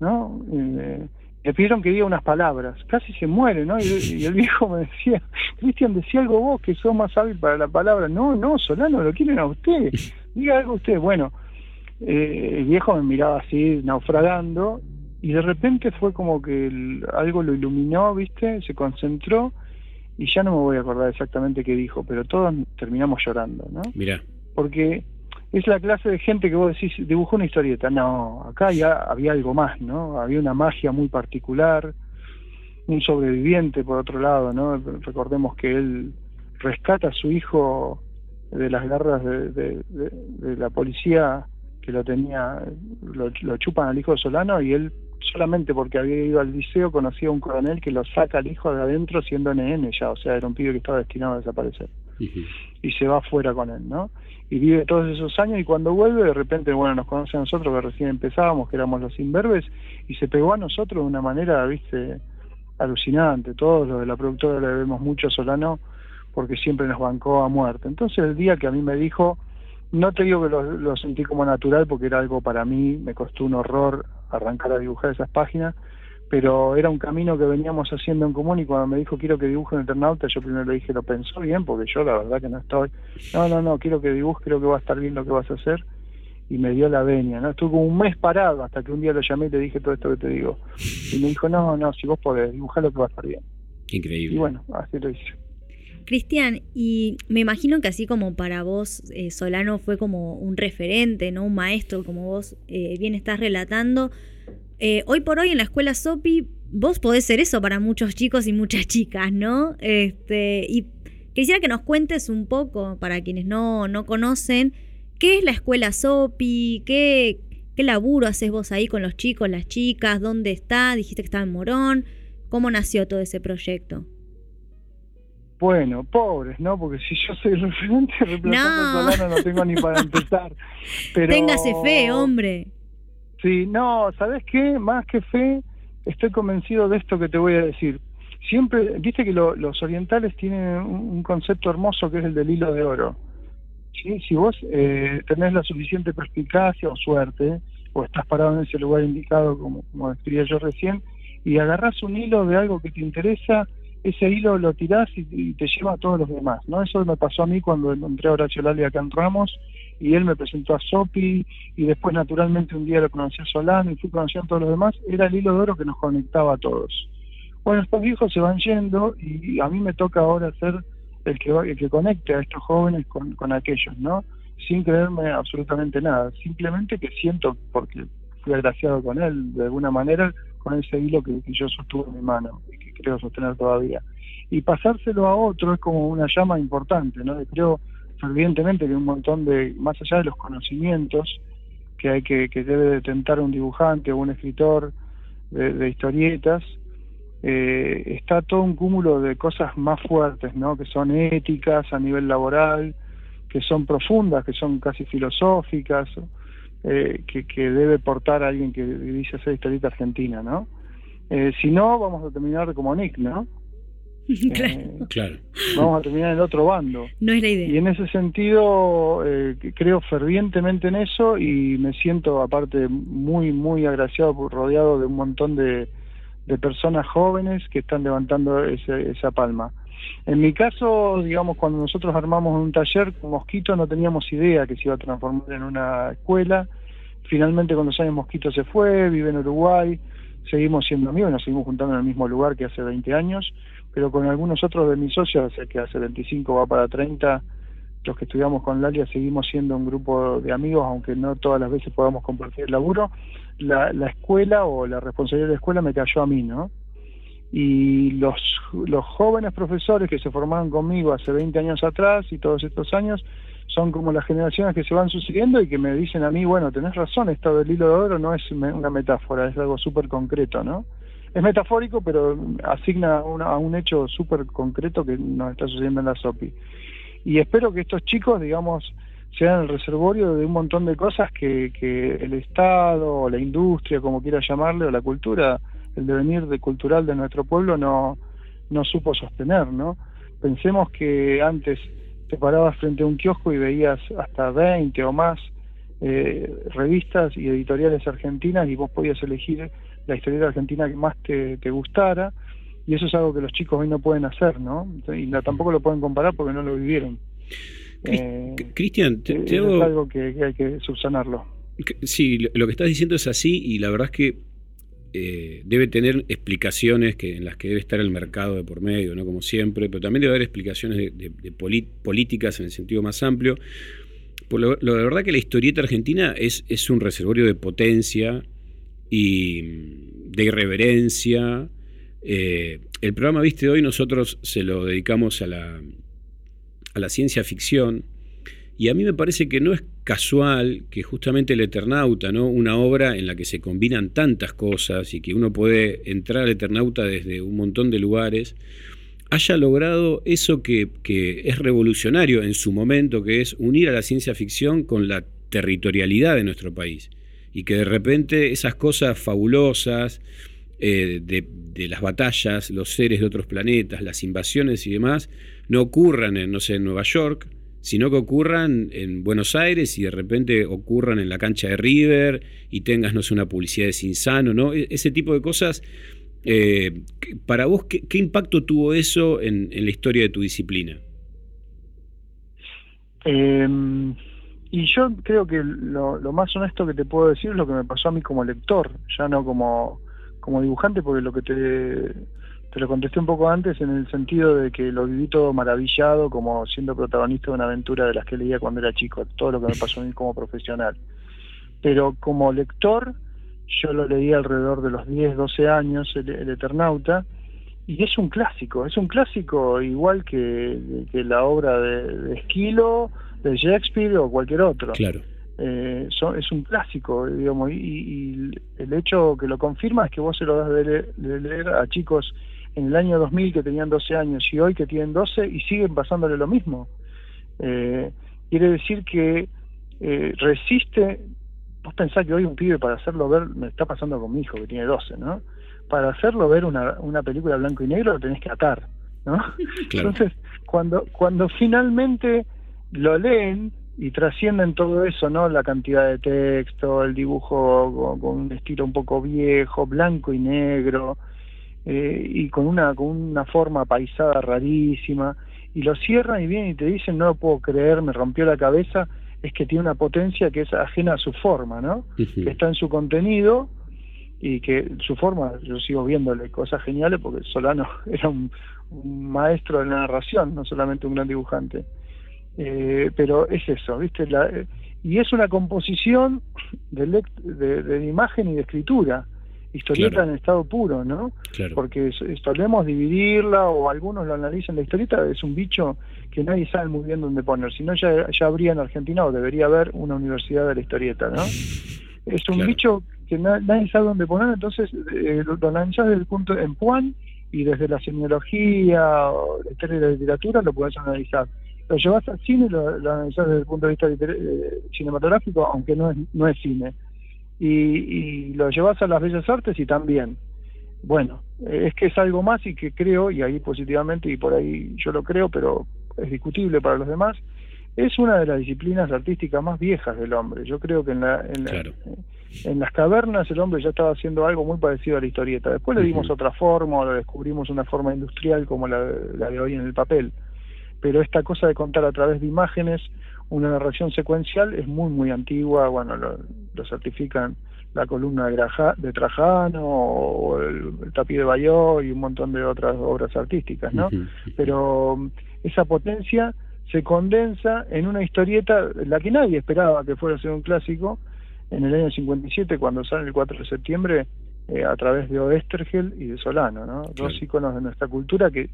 ¿no? Eh, le pidieron que diga unas palabras, casi se muere, ¿no? Y, y el viejo me decía, Cristian, decía algo vos que sos más hábil para la palabra. No, no, Solano, lo quieren a usted. Diga algo usted. Bueno, eh, el viejo me miraba así, naufragando, y de repente fue como que el- algo lo iluminó, ¿viste? Se concentró, y ya no me voy a acordar exactamente qué dijo, pero todos terminamos llorando, ¿no? Mirá. porque es la clase de gente que vos decís, dibujó una historieta. No, acá ya había algo más, ¿no? Había una magia muy particular, un sobreviviente por otro lado, ¿no? Recordemos que él rescata a su hijo de las garras de, de- de- de la policía que lo tenía, lo, lo chupan al hijo de Solano y él solamente porque había ido al liceo conocía a un coronel que lo saca al hijo de adentro siendo NN ya, o sea, era un pibe que estaba destinado a desaparecer y se va afuera con él, ¿no? Y vive todos esos años y cuando vuelve de repente, bueno, nos conoce a nosotros que recién empezábamos, que éramos los imberbes, y se pegó a nosotros de una manera, viste, alucinante. Todos los de la productora le debemos mucho a Solano porque siempre nos bancó a muerte. Entonces el día que a mí me dijo, no te digo que lo, lo sentí como natural porque era algo para mí, me costó un horror arrancar a dibujar esas páginas, pero era un camino que veníamos haciendo en común y cuando me dijo quiero que dibuje un Eternauta, yo primero le dije, lo pensó bien, porque yo la verdad que no estoy, no, no, no, quiero que dibuje, creo que va a estar bien lo que vas a hacer, y me dio la venia, ¿no? Estuve como un mes parado hasta que un día lo llamé y le dije todo esto que te digo, y me dijo, no, no, si vos podés, dibujar lo que va a estar bien. Increíble. Y bueno, así lo hice. Cristian, y me imagino que así como para vos eh, Solano fue como un referente, ¿no? Un maestro, como vos eh, bien estás relatando. Eh, hoy por hoy en la escuela SOPI, vos podés ser eso para muchos chicos y muchas chicas, ¿no? Este, y quisiera que nos cuentes un poco, para quienes no, no conocen, ¿qué es la escuela SOPI? ¿Qué, ¿Qué laburo haces vos ahí con los chicos, las chicas? ¿Dónde está? Dijiste que estaba en Morón. ¿Cómo nació todo ese proyecto? Bueno, pobres, ¿no? Porque si yo soy el referente reemplazando No. Solano no tengo ni para empezar. Pero... Téngase fe, hombre. Sí, no, ¿sabes qué? Más que fe, estoy convencido de esto que te voy a decir. Siempre, viste que lo- los orientales tienen un, un concepto hermoso que es el del hilo de oro. ¿sí? Si vos eh, tenés la suficiente perspicacia o suerte, o estás parado en ese lugar indicado, como, como describía yo recién, y agarrás un hilo de algo que te interesa, ese hilo lo tirás y, te lleva a todos los demás. ¿no? Eso me pasó a mí cuando encontré a Horacio Lali acá en Ramos, y él me presentó a Sopi, y después naturalmente un día lo conocí a Solano, y fui conociendo a todos los demás, era el hilo de oro que nos conectaba a todos. Bueno, estos viejos se van yendo, y a mí me toca ahora ser el que, el que conecte a estos jóvenes con, con aquellos, ¿no? Sin creerme absolutamente nada, simplemente que siento, porque fui agraciado con él de alguna manera, con ese hilo que, yo sostuve en mi mano y que creo sostener todavía. Y pasárselo a otro es como una llama importante, ¿no? Creo fervientemente que un montón de, más allá de los conocimientos que hay que, que debe de tentar un dibujante o un escritor de, de historietas, eh, está todo un cúmulo de cosas más fuertes, ¿no? Que son éticas a nivel laboral, que son profundas, que son casi filosóficas, eh, que, que debe portar a alguien que dice ser historieta argentina, ¿no? Eh, si no, vamos a terminar como Nick, ¿no? Eh, Claro. vamos a terminar en el otro bando. No es la idea. Y en ese sentido eh, creo fervientemente en eso y me siento aparte muy, muy agraciado, rodeado de un montón de, de personas jóvenes que están levantando ese- esa palma. En mi caso, digamos, cuando nosotros armamos un taller con Mosquito no teníamos idea que se iba a transformar en una escuela. Finalmente con los años Mosquito se fue, vive en Uruguay, seguimos siendo amigos, nos seguimos juntando en el mismo lugar que hace 20 años, pero con algunos otros de mis socios, que hace 25 va para 30, los que estudiamos con Lalia seguimos siendo un grupo de amigos, aunque no todas las veces podamos compartir el laburo. La, la escuela o la responsabilidad de la escuela me cayó a mí, ¿no? Y los, los jóvenes profesores que se formaron conmigo hace 20 años atrás y todos estos años son como las generaciones que se van sucediendo y que me dicen a mí, bueno, tenés razón, esto del hilo de oro no es una metáfora, es algo súper concreto, ¿no? Es metafórico, pero asigna una- a un hecho súper concreto que nos está sucediendo en la SOPI. Y espero que estos chicos, digamos, sean el reservorio de un montón de cosas que, que el Estado, o la industria, como quiera llamarle, o la cultura, el devenir de cultural de nuestro pueblo no, no supo sostener, ¿no? Pensemos que antes te parabas frente a un kiosco y veías hasta 20 o más eh, revistas y editoriales argentinas y vos podías elegir la historieta argentina que más te, te gustara y eso es algo que los chicos hoy no pueden hacer, ¿no? Y no- tampoco lo pueden comparar porque no lo vivieron. Eh, Cristian, te, te es hago- algo que, que hay que subsanarlo. Sí, lo que estás diciendo es así y la verdad es que eh, debe tener explicaciones que, en las que debe estar el mercado de por medio, ¿no? Como siempre, pero también debe haber explicaciones de, de- de políticas en el sentido más amplio. Por lo, lo- la verdad que la historieta argentina es, un reservorio de potencia y mm, de irreverencia. Eh, el programa, viste, hoy nosotros se lo dedicamos a la ciencia ficción. Y a mí me parece que no es casual que justamente El Eternauta, ¿no? una obra en la que se combinan tantas cosas y que uno puede entrar al Eternauta desde un montón de lugares, haya logrado eso que, que es revolucionario en su momento, que es unir a la ciencia ficción con la territorialidad de nuestro país. Y que de repente esas cosas fabulosas eh, de, de las batallas, los seres de otros planetas, las invasiones y demás, no ocurran en, no sé, en Nueva York, sino que ocurran en Buenos Aires y de repente ocurran en la cancha de River y tengas, no sé, una publicidad de Cinsano, ¿no? E- Ese tipo de cosas. eh, para vos, ¿qué, impacto tuvo eso en, la historia de tu disciplina? Eh, y yo creo que lo, lo más honesto que te puedo decir es lo que me pasó a mí como lector, ya no como, como dibujante, porque lo que te, te lo contesté un poco antes en el sentido de que lo viví todo maravillado como siendo protagonista de una aventura de las que leía cuando era chico, todo lo que me pasó a mí como profesional. Pero como lector, yo lo leí alrededor de los 10, 12 años, el, el Eternauta, y es un clásico, es un clásico igual que, que la obra de, de Esquilo, de Shakespeare o cualquier otro. Claro. Eh, son- es un clásico, digamos, y, y el hecho que lo confirma es que vos se lo das de, le- de leer a chicos en el año 2000 que tenían 12 años y hoy que tienen 12 y siguen pasándole lo mismo. Eh, quiere decir que eh, resiste, vos pensás que hoy un pibe para hacerlo ver, me está pasando con mi hijo que tiene 12, ¿no? Para hacerlo ver una, una película blanco y negro lo tenés que atar, ¿no? Claro. Entonces, cuando, cuando finalmente lo leen y trascienden todo eso, ¿no? La cantidad de texto, el dibujo con, con un estilo un poco viejo, blanco y negro, eh, y con una, con una forma paisada rarísima, y lo cierran y vienen y te dicen, no lo puedo creer, me rompió la cabeza, es que tiene una potencia que es ajena a su forma, ¿no? que está en su contenido y que su forma, yo sigo viéndole cosas geniales porque Solano era un, un maestro de la narración, no solamente un gran dibujante. Eh, pero es eso, ¿viste? La- eh, y es una composición de, de, de imagen y de escritura, historieta Claro. en estado puro, ¿no? Claro. Porque solemos dividirla o algunos lo analizan, la historieta es un bicho que nadie sabe muy bien dónde poner, si no ya, ya habría en Argentina o debería haber una universidad de la historieta, ¿no? Es un Claro. bicho que na- nadie sabe dónde poner, entonces eh, lo, analizás desde el punto en Puan y desde la semiología o la historia de la literatura lo podés analizar. Lo llevas al cine y lo, lo analizás desde el punto de vista eh, cinematográfico, aunque no es, no es cine. Y, y lo llevas a las bellas artes y también. Bueno, es que es algo más y que creo, y ahí positivamente, y por ahí yo lo creo, pero es discutible para los demás, es una de las disciplinas artísticas más viejas del hombre. Yo creo que en, la, en, la- en las cavernas el hombre ya estaba haciendo algo muy parecido a la historieta. Después le dimos otra forma, o le descubrimos una forma industrial como la, la de hoy en el papel. Pero esta cosa de contar a través de imágenes una narración secuencial es muy, muy antigua. Bueno, lo, lo certifican la columna de, Graja- de Trajano o el, el tapiz de Bayó y un montón de otras obras artísticas, ¿no? Pero mm, esa potencia se condensa en una historieta, la que nadie esperaba que fuera a ser un clásico, en el año 57, cuando sale el 4 de septiembre, eh, a través de Oestergel y de Solano, ¿no? Dos íconos de nuestra cultura que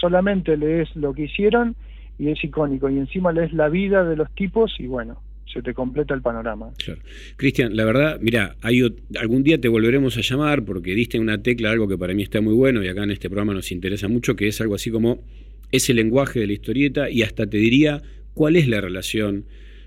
solamente lees lo que hicieron y es icónico, y encima lees la vida de los tipos y bueno, se te completa el panorama. Cristian, la verdad, mira, algún día te volveremos a llamar porque diste una tecla algo que para mí está muy bueno y acá en este programa nos interesa mucho, que es algo así como ese lenguaje de la historieta y hasta te diría cuál es la relación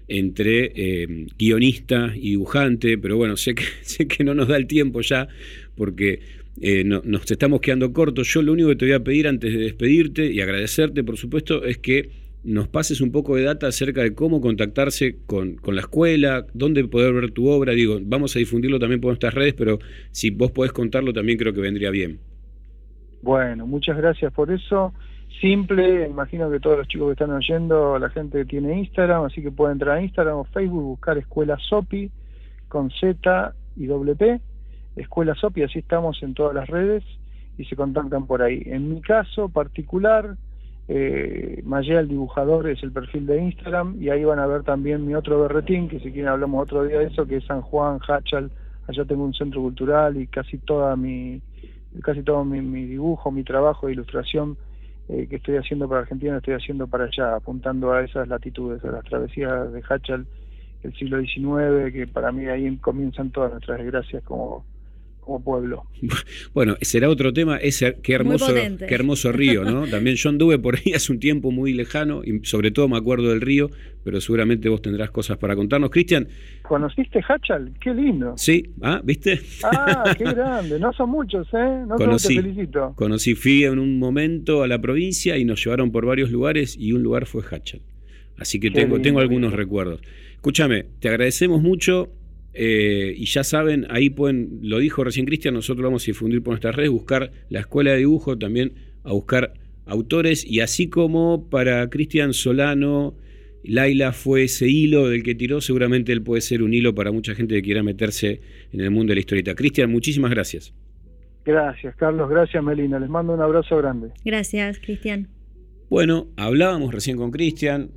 entre eh, guionista y dibujante, pero bueno, sé que, sé que no nos da el tiempo ya porque eh, no- nos estamos quedando cortos. Yo lo único que te voy a pedir antes de despedirte y agradecerte, por supuesto, es que nos pases un poco de data acerca de cómo contactarse con, con la escuela, dónde poder ver tu obra. Digo, vamos a difundirlo también por nuestras redes, pero si vos podés contarlo también creo que vendría bien. Bueno, muchas gracias por eso. Simple, imagino que todos los chicos que están oyendo, la gente tiene Instagram, así que pueden entrar a Instagram o Facebook, buscar Escuela Sopi con Z y doble Escuela Sopi, así estamos en todas las redes y se contactan por ahí. En mi caso particular, eh, Mayea el dibujador es el perfil de Instagram y ahí van a ver también mi otro berretín, que si quieren hablamos otro día de eso, que es San Juan, Hachal, allá tengo un centro cultural y casi toda mi casi todo mi, mi dibujo, mi trabajo de ilustración eh, que estoy haciendo para Argentina lo estoy haciendo para allá, apuntando a esas latitudes, a las travesías de Hachal del siglo XIX, que para mí ahí comienzan todas nuestras desgracias como, como pueblo. Bueno, será otro tema, ese qué hermoso, qué hermoso río, ¿no? También yo anduve por ahí hace un tiempo muy lejano y sobre todo me acuerdo del río, pero seguramente vos tendrás cosas para contarnos. Cristian, ¿Conociste Hachal? Qué lindo. sí, ah, ¿viste? Ah, qué grande. No son muchos, ¿eh? No Conocí. te felicito. Conocí, fui en un momento a la provincia y nos llevaron por varios lugares y un lugar fue Hachal. Así que Qué tengo, lindo, tengo algunos lindo. recuerdos. Escúchame, te agradecemos mucho eh, y ya saben, ahí pueden, lo dijo recién Cristian, nosotros vamos a difundir por nuestras redes, buscar la escuela de dibujo, también a buscar autores y así como para Cristian Solano, Laila fue ese hilo del que tiró, seguramente él puede ser un hilo para mucha gente que quiera meterse en el mundo de la historieta. Cristian, muchísimas gracias. Gracias, Carlos. Gracias, Melina. Les mando un abrazo grande. Gracias, Cristian. Bueno, hablábamos recién con Cristian.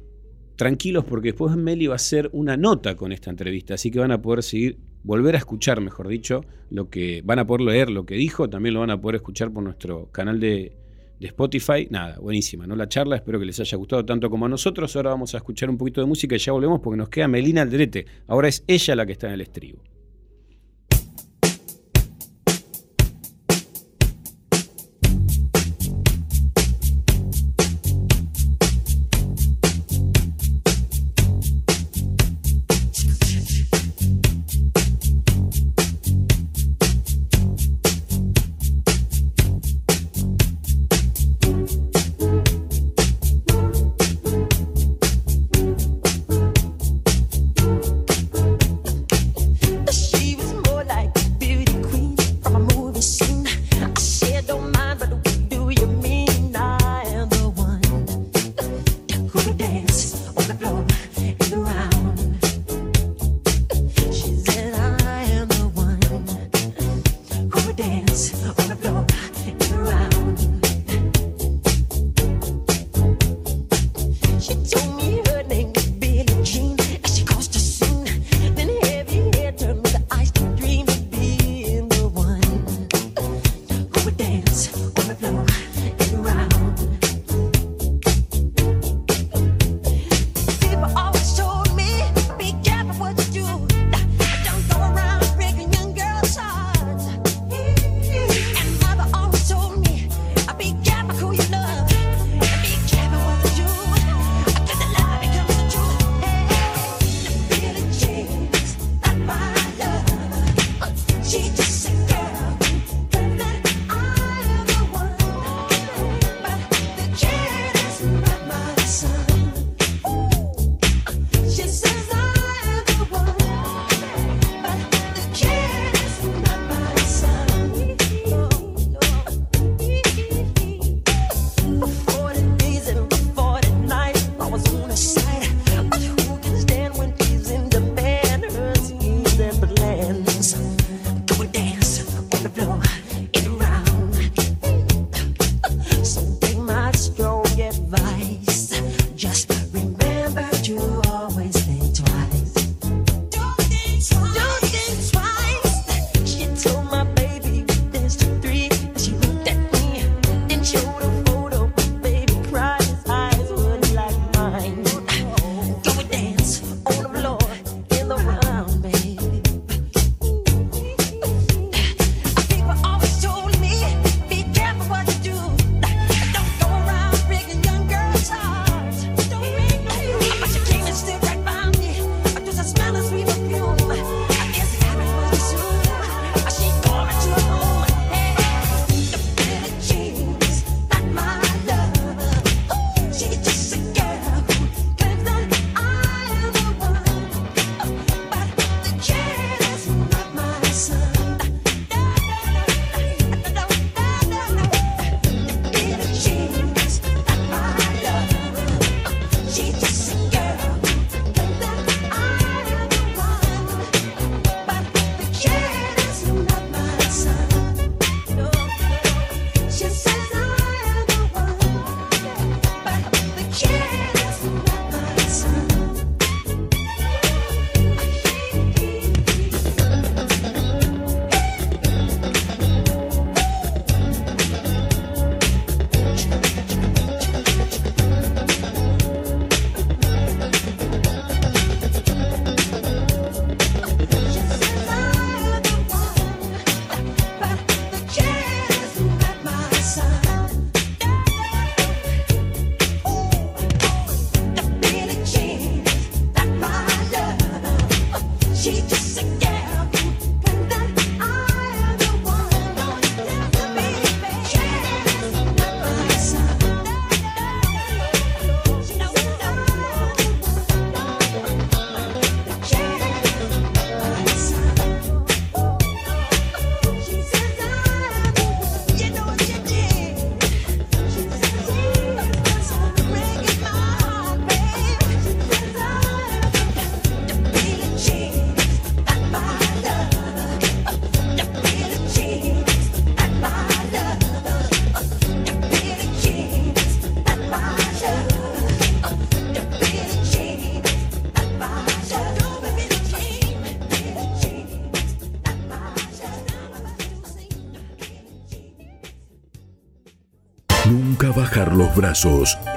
Tranquilos porque después Meli va a hacer una nota con esta entrevista, así que van a poder seguir, volver a escuchar, mejor dicho, lo que van a poder leer lo que dijo, también lo van a poder escuchar por nuestro canal de, Spotify. Nada, buenísima, ¿no? La charla, espero que les haya gustado tanto como a nosotros. Ahora vamos a escuchar un poquito de música y ya volvemos porque nos queda Melina Alderete. Ahora es ella la que está en el estribo.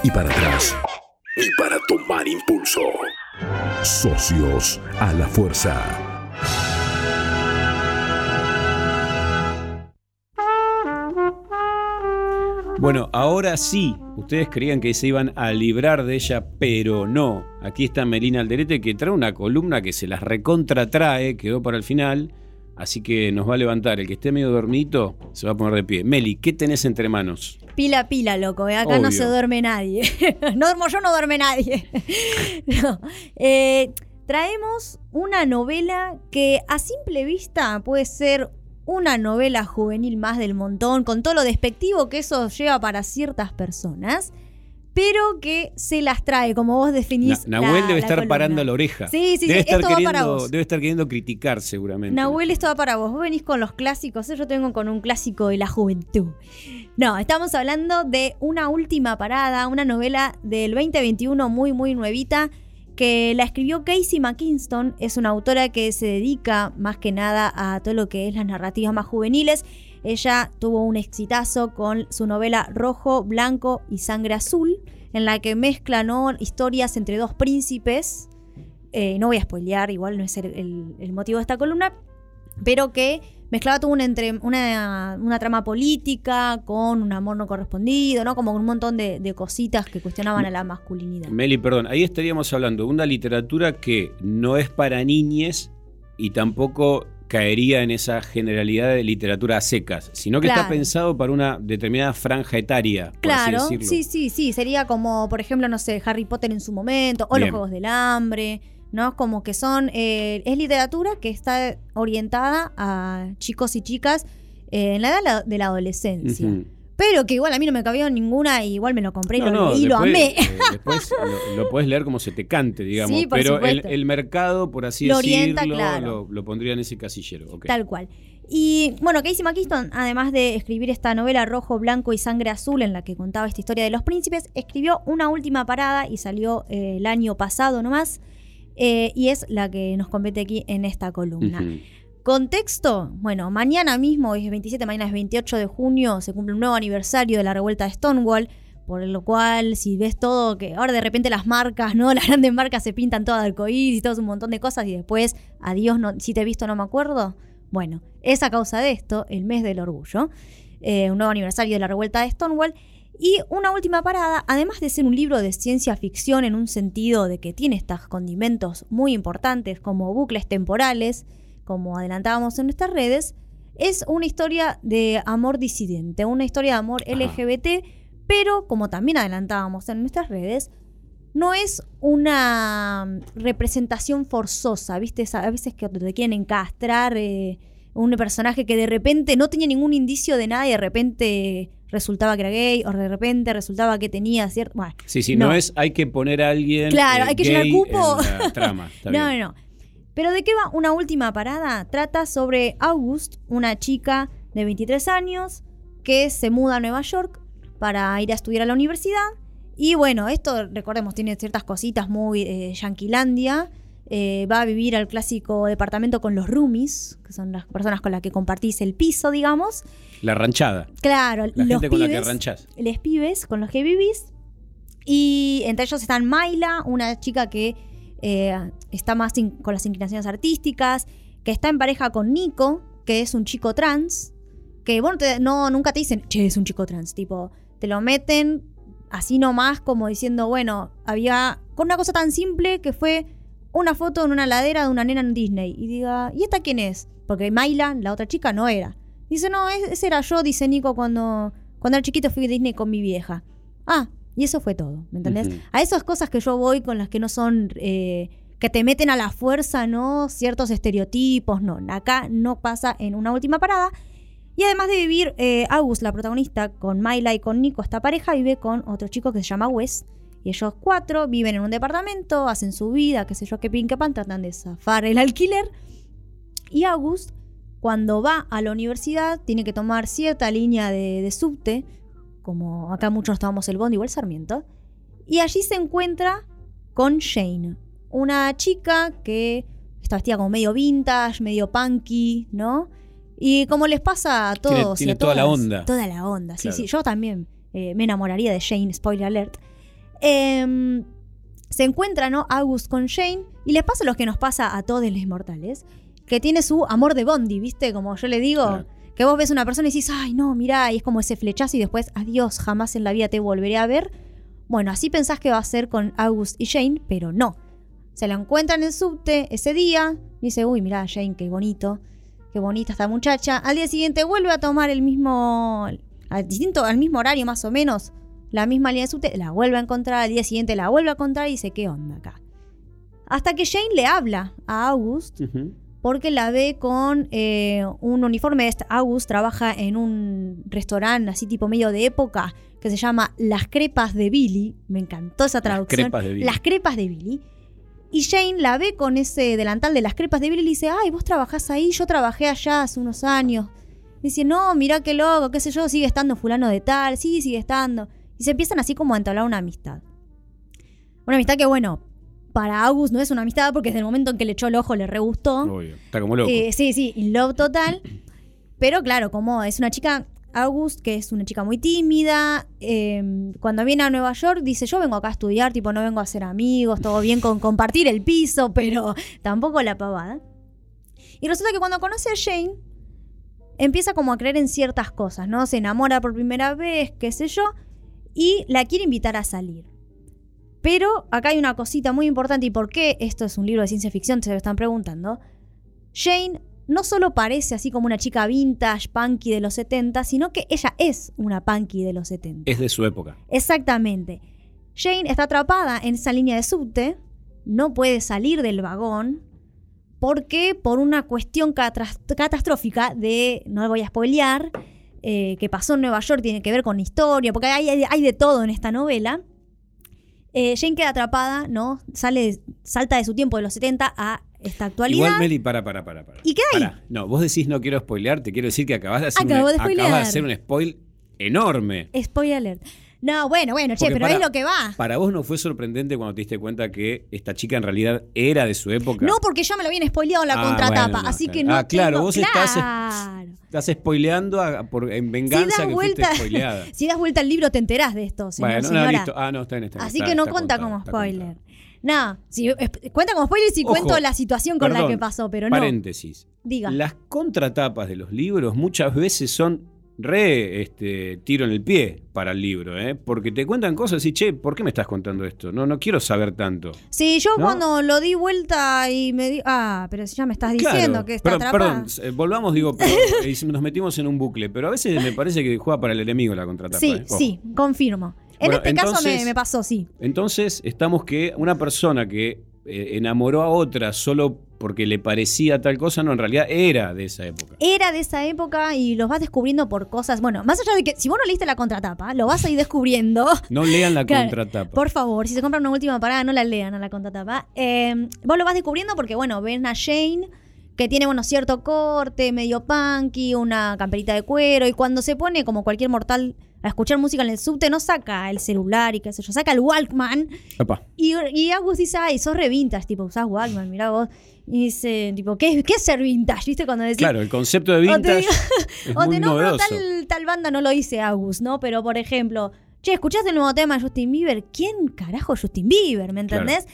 Y para atrás. Ni para tomar impulso. Socios a la fuerza. Bueno, ahora sí, ustedes creían que se iban a librar de ella, pero no. Aquí está Melina Alderete que trae una columna que se las recontratrae, quedó para el final, así que nos va a levantar. El que esté medio dormidito se va a poner de pie. Meli, ¿qué tenés entre manos? Pila, pila, loco. eh, Acá no se duerme nadie. no duermo yo, no duerme nadie. No. Eh, traemos una novela que a simple vista puede ser una novela juvenil más del montón, con todo lo despectivo que eso lleva para ciertas personas, pero que se las trae, como vos definís. Na- Nahuel la- debe la estar columna. parando la oreja. Sí, sí, debe sí, estar esto va para vos. Debe estar queriendo criticar seguramente. Nahuel, esto va para vos. Vos venís con los clásicos, ¿eh? yo tengo con un clásico de la juventud. No, estamos hablando de Una Última Parada, una novela del 2021 muy, muy nuevita, que la escribió Casey McKinston. Es una autora que se dedica más que nada a todo lo que es las narrativas más juveniles. Ella tuvo un exitazo con su novela Rojo, Blanco y Sangre Azul, en la que mezcla historias entre dos príncipes. Eh, no voy a spoilear, igual no es el, motivo de esta columna, pero que mezclaba todo un entre, una, una trama política con un amor no correspondido, ¿no? Como un montón de, de cositas que cuestionaban a la masculinidad. Meli, perdón, ahí estaríamos hablando de una literatura que no es para niñes y tampoco caería en esa generalidad de literatura a secas, sino que está pensado para una determinada franja etaria, por Claro, así decirlo. sí, sí, sí. Sería como, por ejemplo, no sé, Harry Potter en su momento, o los. Juegos del Hambre, ¿no? Como que son. eh, es literatura que está orientada a chicos y chicas eh, en la edad de la- de la adolescencia. Pero que igual a mí no me cabía ninguna y igual me lo compré y No, lo no, y lo amé. eh, después lo, lo puedes leer como se te cante, digamos. Sí, pero el, mercado, por así Lo decirlo, claro. lo, pondría en ese casillero. Tal cual. Y bueno, Casey McKiston, además de escribir esta novela Rojo, Blanco y Sangre Azul, en la que contaba esta historia de los príncipes, escribió una última parada y salió eh, el año pasado nomás. eh, y es la que nos compete aquí en esta columna. Contexto, bueno, mañana mismo, hoy es 27, mañana es 28 de junio, se cumple un nuevo aniversario de la revuelta de Stonewall, por lo cual, si ves todo, que ahora de repente las marcas, ¿no? Las grandes marcas se pintan todas de arcoíris y todo un montón de cosas y después, adiós, no, si te he visto no me acuerdo. Bueno, es a causa de esto, el mes del orgullo, eh, un nuevo aniversario de la revuelta de Stonewall. Y una última parada, además de ser un libro de ciencia ficción en un sentido de que tiene estos condimentos muy importantes como bucles temporales, como adelantábamos en nuestras redes, es una historia de amor disidente, una historia de amor LGBT, pero como también adelantábamos en nuestras redes, no es una mm, representación forzosa, ¿viste? A veces que te quieren encastrar eh, un personaje que de repente no tenía ningún indicio de nada y de repente resultaba que era gay o de repente resultaba que tenía cierto... Bueno, Sí, sí, no. es hay que poner a alguien. Claro, eh, hay que llenar cupo. en la trama. No, no, no. Pero ¿de qué va una última parada? Trata sobre August, una chica de 23 años que se muda a Nueva York para ir a estudiar a la universidad. Y bueno, esto, recordemos, tiene ciertas cositas muy eh, yanquilandia. Eh, va a vivir al clásico departamento con los roomies, que son las personas con las que compartís el piso, digamos. La ranchada. Claro, La los gente con la que pibes, ranchás. les pibes con los que vivís. Y entre ellos están Mayla, una chica que eh, está más con las inclinaciones artísticas, que está en pareja con Nico, que es un chico trans, que bueno, te- no, nunca te dicen, che, es un chico trans, tipo, te lo meten así nomás como diciendo, bueno, había con una cosa tan simple que fue una foto en una ladera de una nena en Disney y diga, ¿y esta quién es? Porque Mayla, la otra chica, no era. Dice, no, es- ese era yo, dice Nico, cuando, cuando era chiquito fui a Disney con mi vieja. Ah, y eso fue todo, ¿me entendés? A esas cosas que yo voy con las que no son, eh, que te meten a la fuerza, ¿no? Ciertos estereotipos, no. Acá no pasa en una última parada. Y además de vivir, eh, August, la protagonista, con Myla y con Nico, esta pareja, vive con otro chico que se llama Wes. Y ellos cuatro viven en un departamento, hacen su vida, qué sé yo, qué pin, qué pan, tratan de zafar el alquiler. Y August, cuando va a la universidad, tiene que tomar cierta línea de, de subte, como acá muchos tomamos el Bondi o el Sarmiento. Y allí se encuentra con Shane, una chica que está vestida como medio vintage, medio punky, ¿no? Y como les pasa a todos. tiene a toda la onda. Toda la onda, sí, Claro. sí. Yo también eh, me enamoraría de Jane, spoiler alert. Em, se encuentra, ¿no? August con Jane y les pasa lo que nos pasa a todos los mortales, que tiene su amor de Bondi, ¿viste? Como yo le digo, que vos ves una persona y decís, ay, no, mirá, y es como ese flechazo y después, adiós, jamás en la vida te volveré a ver. Bueno, así pensás que va a ser con August y Jane, pero no. Se la encuentra en el subte ese día, y dice, uy, mirá, Jane, qué bonito, qué bonita esta muchacha. Al día siguiente vuelve a tomar el mismo, al, distinto, al mismo horario más o menos, la misma línea de subte, la vuelve a encontrar, al día siguiente la vuelve a encontrar y dice, ¿qué onda acá? Hasta que Jane le habla a August porque la ve con eh, un uniforme. Este August trabaja en un restaurante así tipo medio de época que se llama Las Crepas de Billy. Me encantó esa traducción. Crepas de Billy. Las Crepas de Billy. Y Jane la ve con ese delantal de las crepas de Billy y le dice, ay, vos trabajás ahí, yo trabajé allá hace unos años. Dice, no, mira qué loco, qué sé yo, sigue estando fulano de tal, sí, sigue estando. Y se empiezan así como a entablar una amistad. Una amistad que, bueno, para August no es una amistad porque desde el momento en que le echó el ojo le re gustó. Obvio. Está como loco. Eh, sí, sí, in love total. Pero claro, como es una chica, August, que es una chica muy tímida, eh, cuando viene a Nueva York dice, yo vengo acá a estudiar, tipo, no vengo a ser amigos, todo bien con compartir el piso, pero tampoco la pavada. Y resulta que cuando conoce a Jane, empieza como a creer en ciertas cosas, ¿no? Se enamora por primera vez, qué sé yo, y la quiere invitar a salir. Pero acá hay una cosita muy importante y por qué esto es un libro de ciencia ficción, se lo están preguntando. Jane no solo parece así como una chica vintage, punky de los 70, sino que ella es una punky de los 70. Es de su época. Exactamente. Jane está atrapada en esa línea de subte, no puede salir del vagón, porque por una cuestión catastrófica de, no voy a spoilear, eh, que pasó en Nueva York, tiene que ver con historia, porque hay, hay- hay de todo en esta novela. Eh, Jane queda atrapada, ¿no? Sale, salta de su tiempo de los 70 a esta actualidad. Igual, Meli, para, para, para. para. ¿Y qué hay? No, vos decís no quiero spoilear, te quiero decir que acabas de hacer, Acabo un, de de hacer un spoil enorme. Spoiler alert. No, bueno, bueno, che, Porque pero para- es lo que va. ¿Para vos no fue sorprendente cuando te diste cuenta que esta chica en realidad era de su época? No, porque ya me lo habían spoileado en la Ah, contratapa, bueno, no, así que no Ah, claro, tengo- vos estás- Claro. Estás spoileando a- por, en Si venganza das, que vuelta, fuiste spoileada. si das vuelta al libro te enterás de esto, señor, bueno, no, listo. Ah, no, está bien, está bien. Así Está- que no está cuenta contado, como spoiler. No, si, cuenta como spoiler si Ojo, cuento la situación con la que pasó, pero no. Paréntesis. Diga. Las contratapas de los libros muchas veces son re este, tiro en el pie para el libro, ¿eh? Porque te cuentan cosas y, che, ¿por qué me estás contando esto? No, no quiero saber tanto. Sí, yo ¿No? cuando lo di vuelta y me di, ah, pero si ya me estás diciendo Claro, que está atrapada. perdón, eh, volvamos, digo, pero eh, nos metimos en un bucle, pero a veces me parece que juega para el enemigo la contratapa. Sí, ¿eh? Sí, confirmo. En Bueno, este caso me, pasó, sí. Entonces, estamos que una persona que eh, enamoró a otra solo porque le parecía tal cosa, no, en realidad era de esa época. Era de esa época y los vas descubriendo por cosas. Bueno, más allá de que si vos no leíste la contratapa, lo vas a ir descubriendo. No lean la Claro, contratapa. Por favor, si se compran una última parada, no la lean a la contratapa. Eh, vos lo vas descubriendo porque, bueno, ven a Jane que tiene, bueno, cierto corte, medio punky, una camperita de cuero, y cuando se pone, como cualquier mortal, a escuchar música en el subte, no saca el celular y qué sé yo, saca el Walkman. Y, y Agus dice, ay, sos re vintage, tipo, usás Walkman, mirá vos. Y dice, tipo, ¿qué, qué es ser vintage? ¿Viste? Cuando decís, Claro, el concepto de o te vintage digo- es o muy te nombro novedoso. tal, tal banda, no lo dice Agus, ¿no? Pero, por ejemplo, che, ¿escuchaste el nuevo tema de Justin Bieber? ¿Quién carajo Justin Bieber? ¿Me entendés?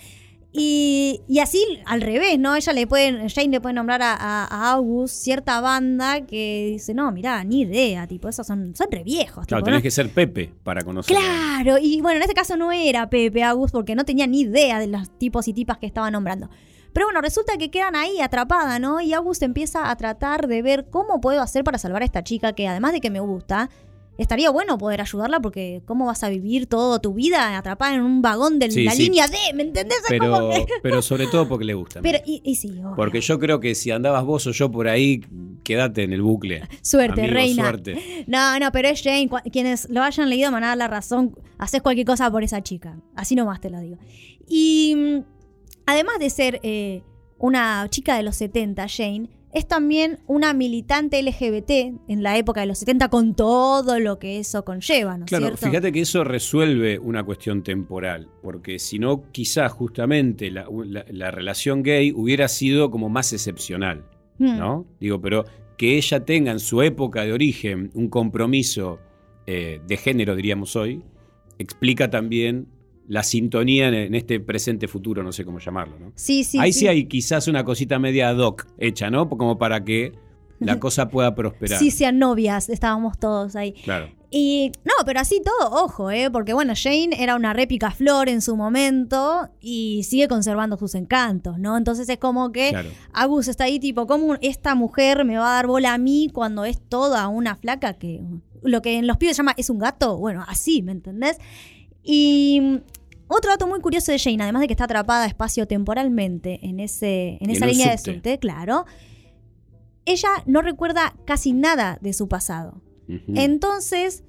Y, y así al revés, ¿no? Ella le puede, Jane le puede nombrar a, a, a August cierta banda que dice, no, mirá, ni idea, tipo, esos son, son re viejos. Claro, tipo, tenés ¿no? que ser Pepe para conocerlo. Claro, y bueno, en este caso no era Pepe August porque no tenía ni idea de los tipos y tipas que estaba nombrando. Pero bueno, resulta que quedan ahí atrapada, ¿no? Y August empieza a tratar de ver cómo puedo hacer para salvar a esta chica que además de que me gusta, estaría bueno poder ayudarla porque cómo vas a vivir toda tu vida atrapada en un vagón de Sí, la sí. línea D, ¿me entendés? Pero, que- pero sobre todo porque le gusta. Pero, y, y sí, obvio. Porque yo creo que si andabas vos o yo por ahí, quédate en el bucle. Suerte, Amigo, reina. Suerte. No, no, pero es Jane. Quienes lo hayan leído me van a dar la razón. Haces cualquier cosa por esa chica. Así nomás te lo digo. Y mm, además de ser eh, una chica de los 70, Jane, es también una militante LGBT en la época de los 70 con todo lo que eso conlleva, ¿no es Claro, cierto? fíjate que eso resuelve una cuestión temporal, porque si no, quizás justamente la, la- la relación gay hubiera sido como más excepcional, Hmm. ¿no? Digo, pero que ella tenga en su época de origen un compromiso eh, de género, diríamos hoy, explica también la sintonía en, este presente futuro, no sé cómo llamarlo. ¿no? Sí, sí. Ahí sí. hay quizás una cosita media ad hoc hecha, ¿no? Como para que la cosa pueda prosperar. Sí, sean novias, estábamos todos ahí. Claro. Y no, pero así todo, ojo, ¿eh? porque bueno, Jane era una réplica flor en su momento y sigue conservando sus encantos, ¿no? Entonces es como que Claro. Agus está ahí tipo, ¿cómo esta mujer me va a dar bola a mí cuando es toda una flaca que lo que en los pibes se llama es un gato? Bueno, así, ¿me entendés? Y otro dato muy curioso de Jane, además de que está atrapada espacio-temporalmente en, ese, en esa en línea de subte. subte, claro, ella no recuerda casi nada de su pasado. Entonces,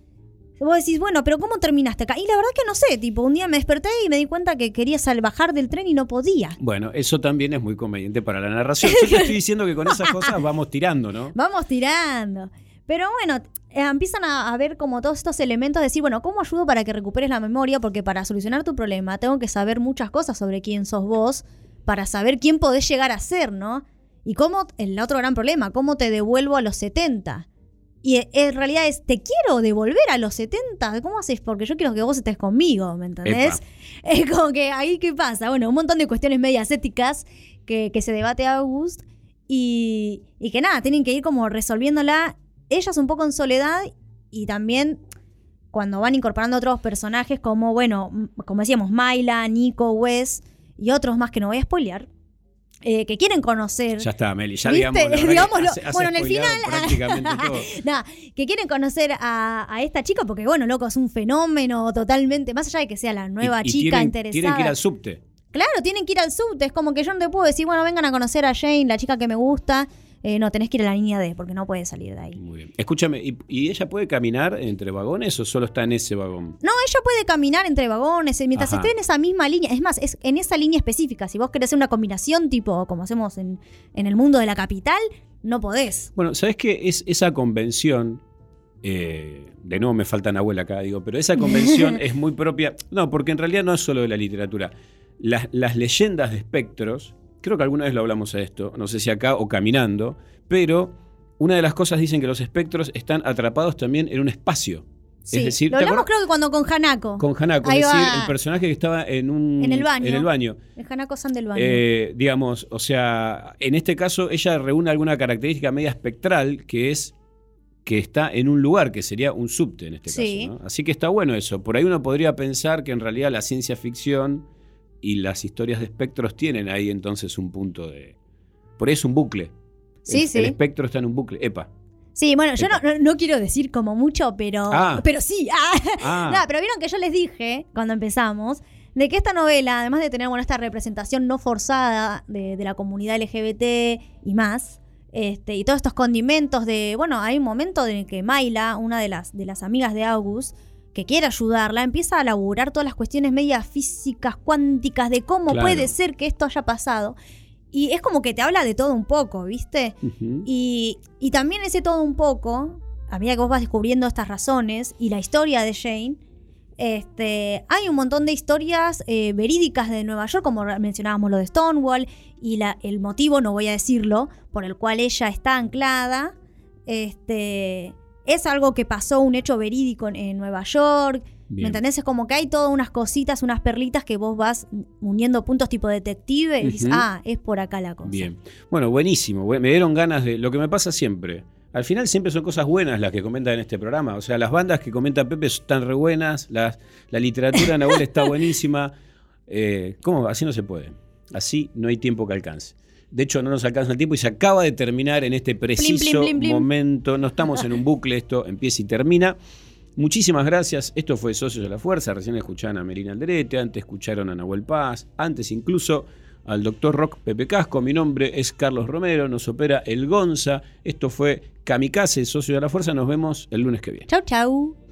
vos decís, bueno, pero ¿cómo terminaste acá? Y la verdad que no sé, tipo, un día me desperté y me di cuenta que quería bajar del tren y no podía. Bueno, eso también es muy conveniente para la narración. Yo te estoy diciendo que con esas cosas vamos tirando, ¿no? Vamos tirando. Pero bueno, eh, empiezan a, a ver como todos estos elementos, decir, bueno, ¿cómo ayudo para que recuperes la memoria? Porque para solucionar tu problema tengo que saber muchas cosas sobre quién sos vos, para saber quién podés llegar a ser, ¿no? Y cómo, el otro gran problema, cómo te devuelvo a los 70. Y eh, en realidad es, te quiero devolver a los 70. ¿Cómo haces? Porque yo quiero que vos estés conmigo, ¿me entendés? Es como que ahí qué pasa. Bueno, un montón de cuestiones medias éticas que, que se debate August y, y que nada, tienen que ir como resolviéndola ellas un poco en soledad y también cuando van incorporando otros personajes como, bueno, como decíamos, Myla, Nico, Wes y otros más que no voy a spoilear, eh, que quieren conocer. Ya está, Meli. Ya digamos, Digámoslo. has Bueno, en el final- prácticamente todo. Nah, que quieren conocer a, a esta chica porque, bueno, loco, es un fenómeno totalmente, más allá de que sea la nueva Y- y chica tienen, interesada. Tienen que ir al subte. Claro, tienen que ir al subte. Es como que yo no te puedo decir, bueno, vengan a conocer a Jane, la chica que me gusta. Eh, no, tenés que ir a la línea D porque no puede salir de ahí. Muy bien. Escúchame, ¿y, y ella puede caminar entre vagones o solo está en ese vagón? No, ella puede caminar entre vagones eh, mientras Ajá. esté en esa misma línea. Es más, es en esa línea específica. Si vos querés hacer una combinación tipo como hacemos en, en el mundo de la capital, no podés. Bueno, ¿sabes qué? Es esa convención. eh, de nuevo me falta abuela acá, digo, pero esa convención es muy propia. No, porque en realidad no es solo de la literatura. Las, las leyendas de espectros, creo que alguna vez lo hablamos a esto, no sé si acá o caminando, pero una de las cosas dicen que los espectros están atrapados también en un espacio. Sí. Es decir, Lo ¿te hablamos creo que cuando con Hanako. con Hanako, Ahí es decir, el personaje que estaba en un En el baño. En el baño. El Hanako San del baño. Eh, digamos, o sea, en este caso ella reúne alguna característica media espectral que es que está en un lugar, que sería un subte en este Sí. caso. ¿no? Así que está bueno eso. Por ahí uno podría pensar que en realidad la ciencia ficción y las historias de espectros tienen ahí entonces un punto de... Por ahí es un bucle. Sí, el, sí. el espectro está en un bucle. Epa. Sí, bueno, yo no, no- no quiero decir como mucho, pero, Ah. pero sí. Ah. Ah. Nada, pero vieron que yo les dije cuando empezamos de que esta novela, además de tener bueno, esta representación no forzada de, de la comunidad LGBT y más, este, y todos estos condimentos de, bueno, hay un momento en el que Mayla, una de las, de las amigas de August, que quiere ayudarla, empieza a laburar todas las cuestiones medias físicas, cuánticas, de cómo Claro. puede ser que esto haya pasado. Y es como que te habla de todo un poco, ¿viste? Y, y también ese todo un poco, a medida que vos vas descubriendo estas razones y la historia de Jane, este, hay un montón de historias eh, verídicas de Nueva York, como mencionábamos lo de Stonewall, y la, el motivo, no voy a decirlo, por el cual ella está anclada. Este, es algo que pasó, un hecho verídico en, en Nueva York. Bien. ¿Me entendés? Es como que hay todas unas cositas, unas perlitas que vos vas uniendo puntos tipo detective y dices, Ujú. ah, es por acá la cosa. Bien. Bueno, buenísimo. Bu- Me dieron ganas de. Lo que me pasa siempre. Al final siempre son cosas buenas las que comentan en este programa. O sea, las bandas que comenta Pepe están re buenas. las- la literatura Nahuel está buenísima. Eh, ¿Cómo? Así no se puede. Así no hay tiempo que alcance. De hecho, no nos alcanza el tiempo y se acaba de terminar en este preciso momento. No estamos en un bucle, esto empieza y termina. Muchísimas gracias. Esto fue Socios de la Fuerza. Recién escucharon a Merina Alderete, antes escucharon a Nahuel Paz, antes incluso al doctor Rock Pepe Casco. Mi nombre es Carlos Romero, nos opera el Gonza. Esto fue Kamikaze, Socios de la Fuerza. Nos vemos el lunes que viene. Chau, chau.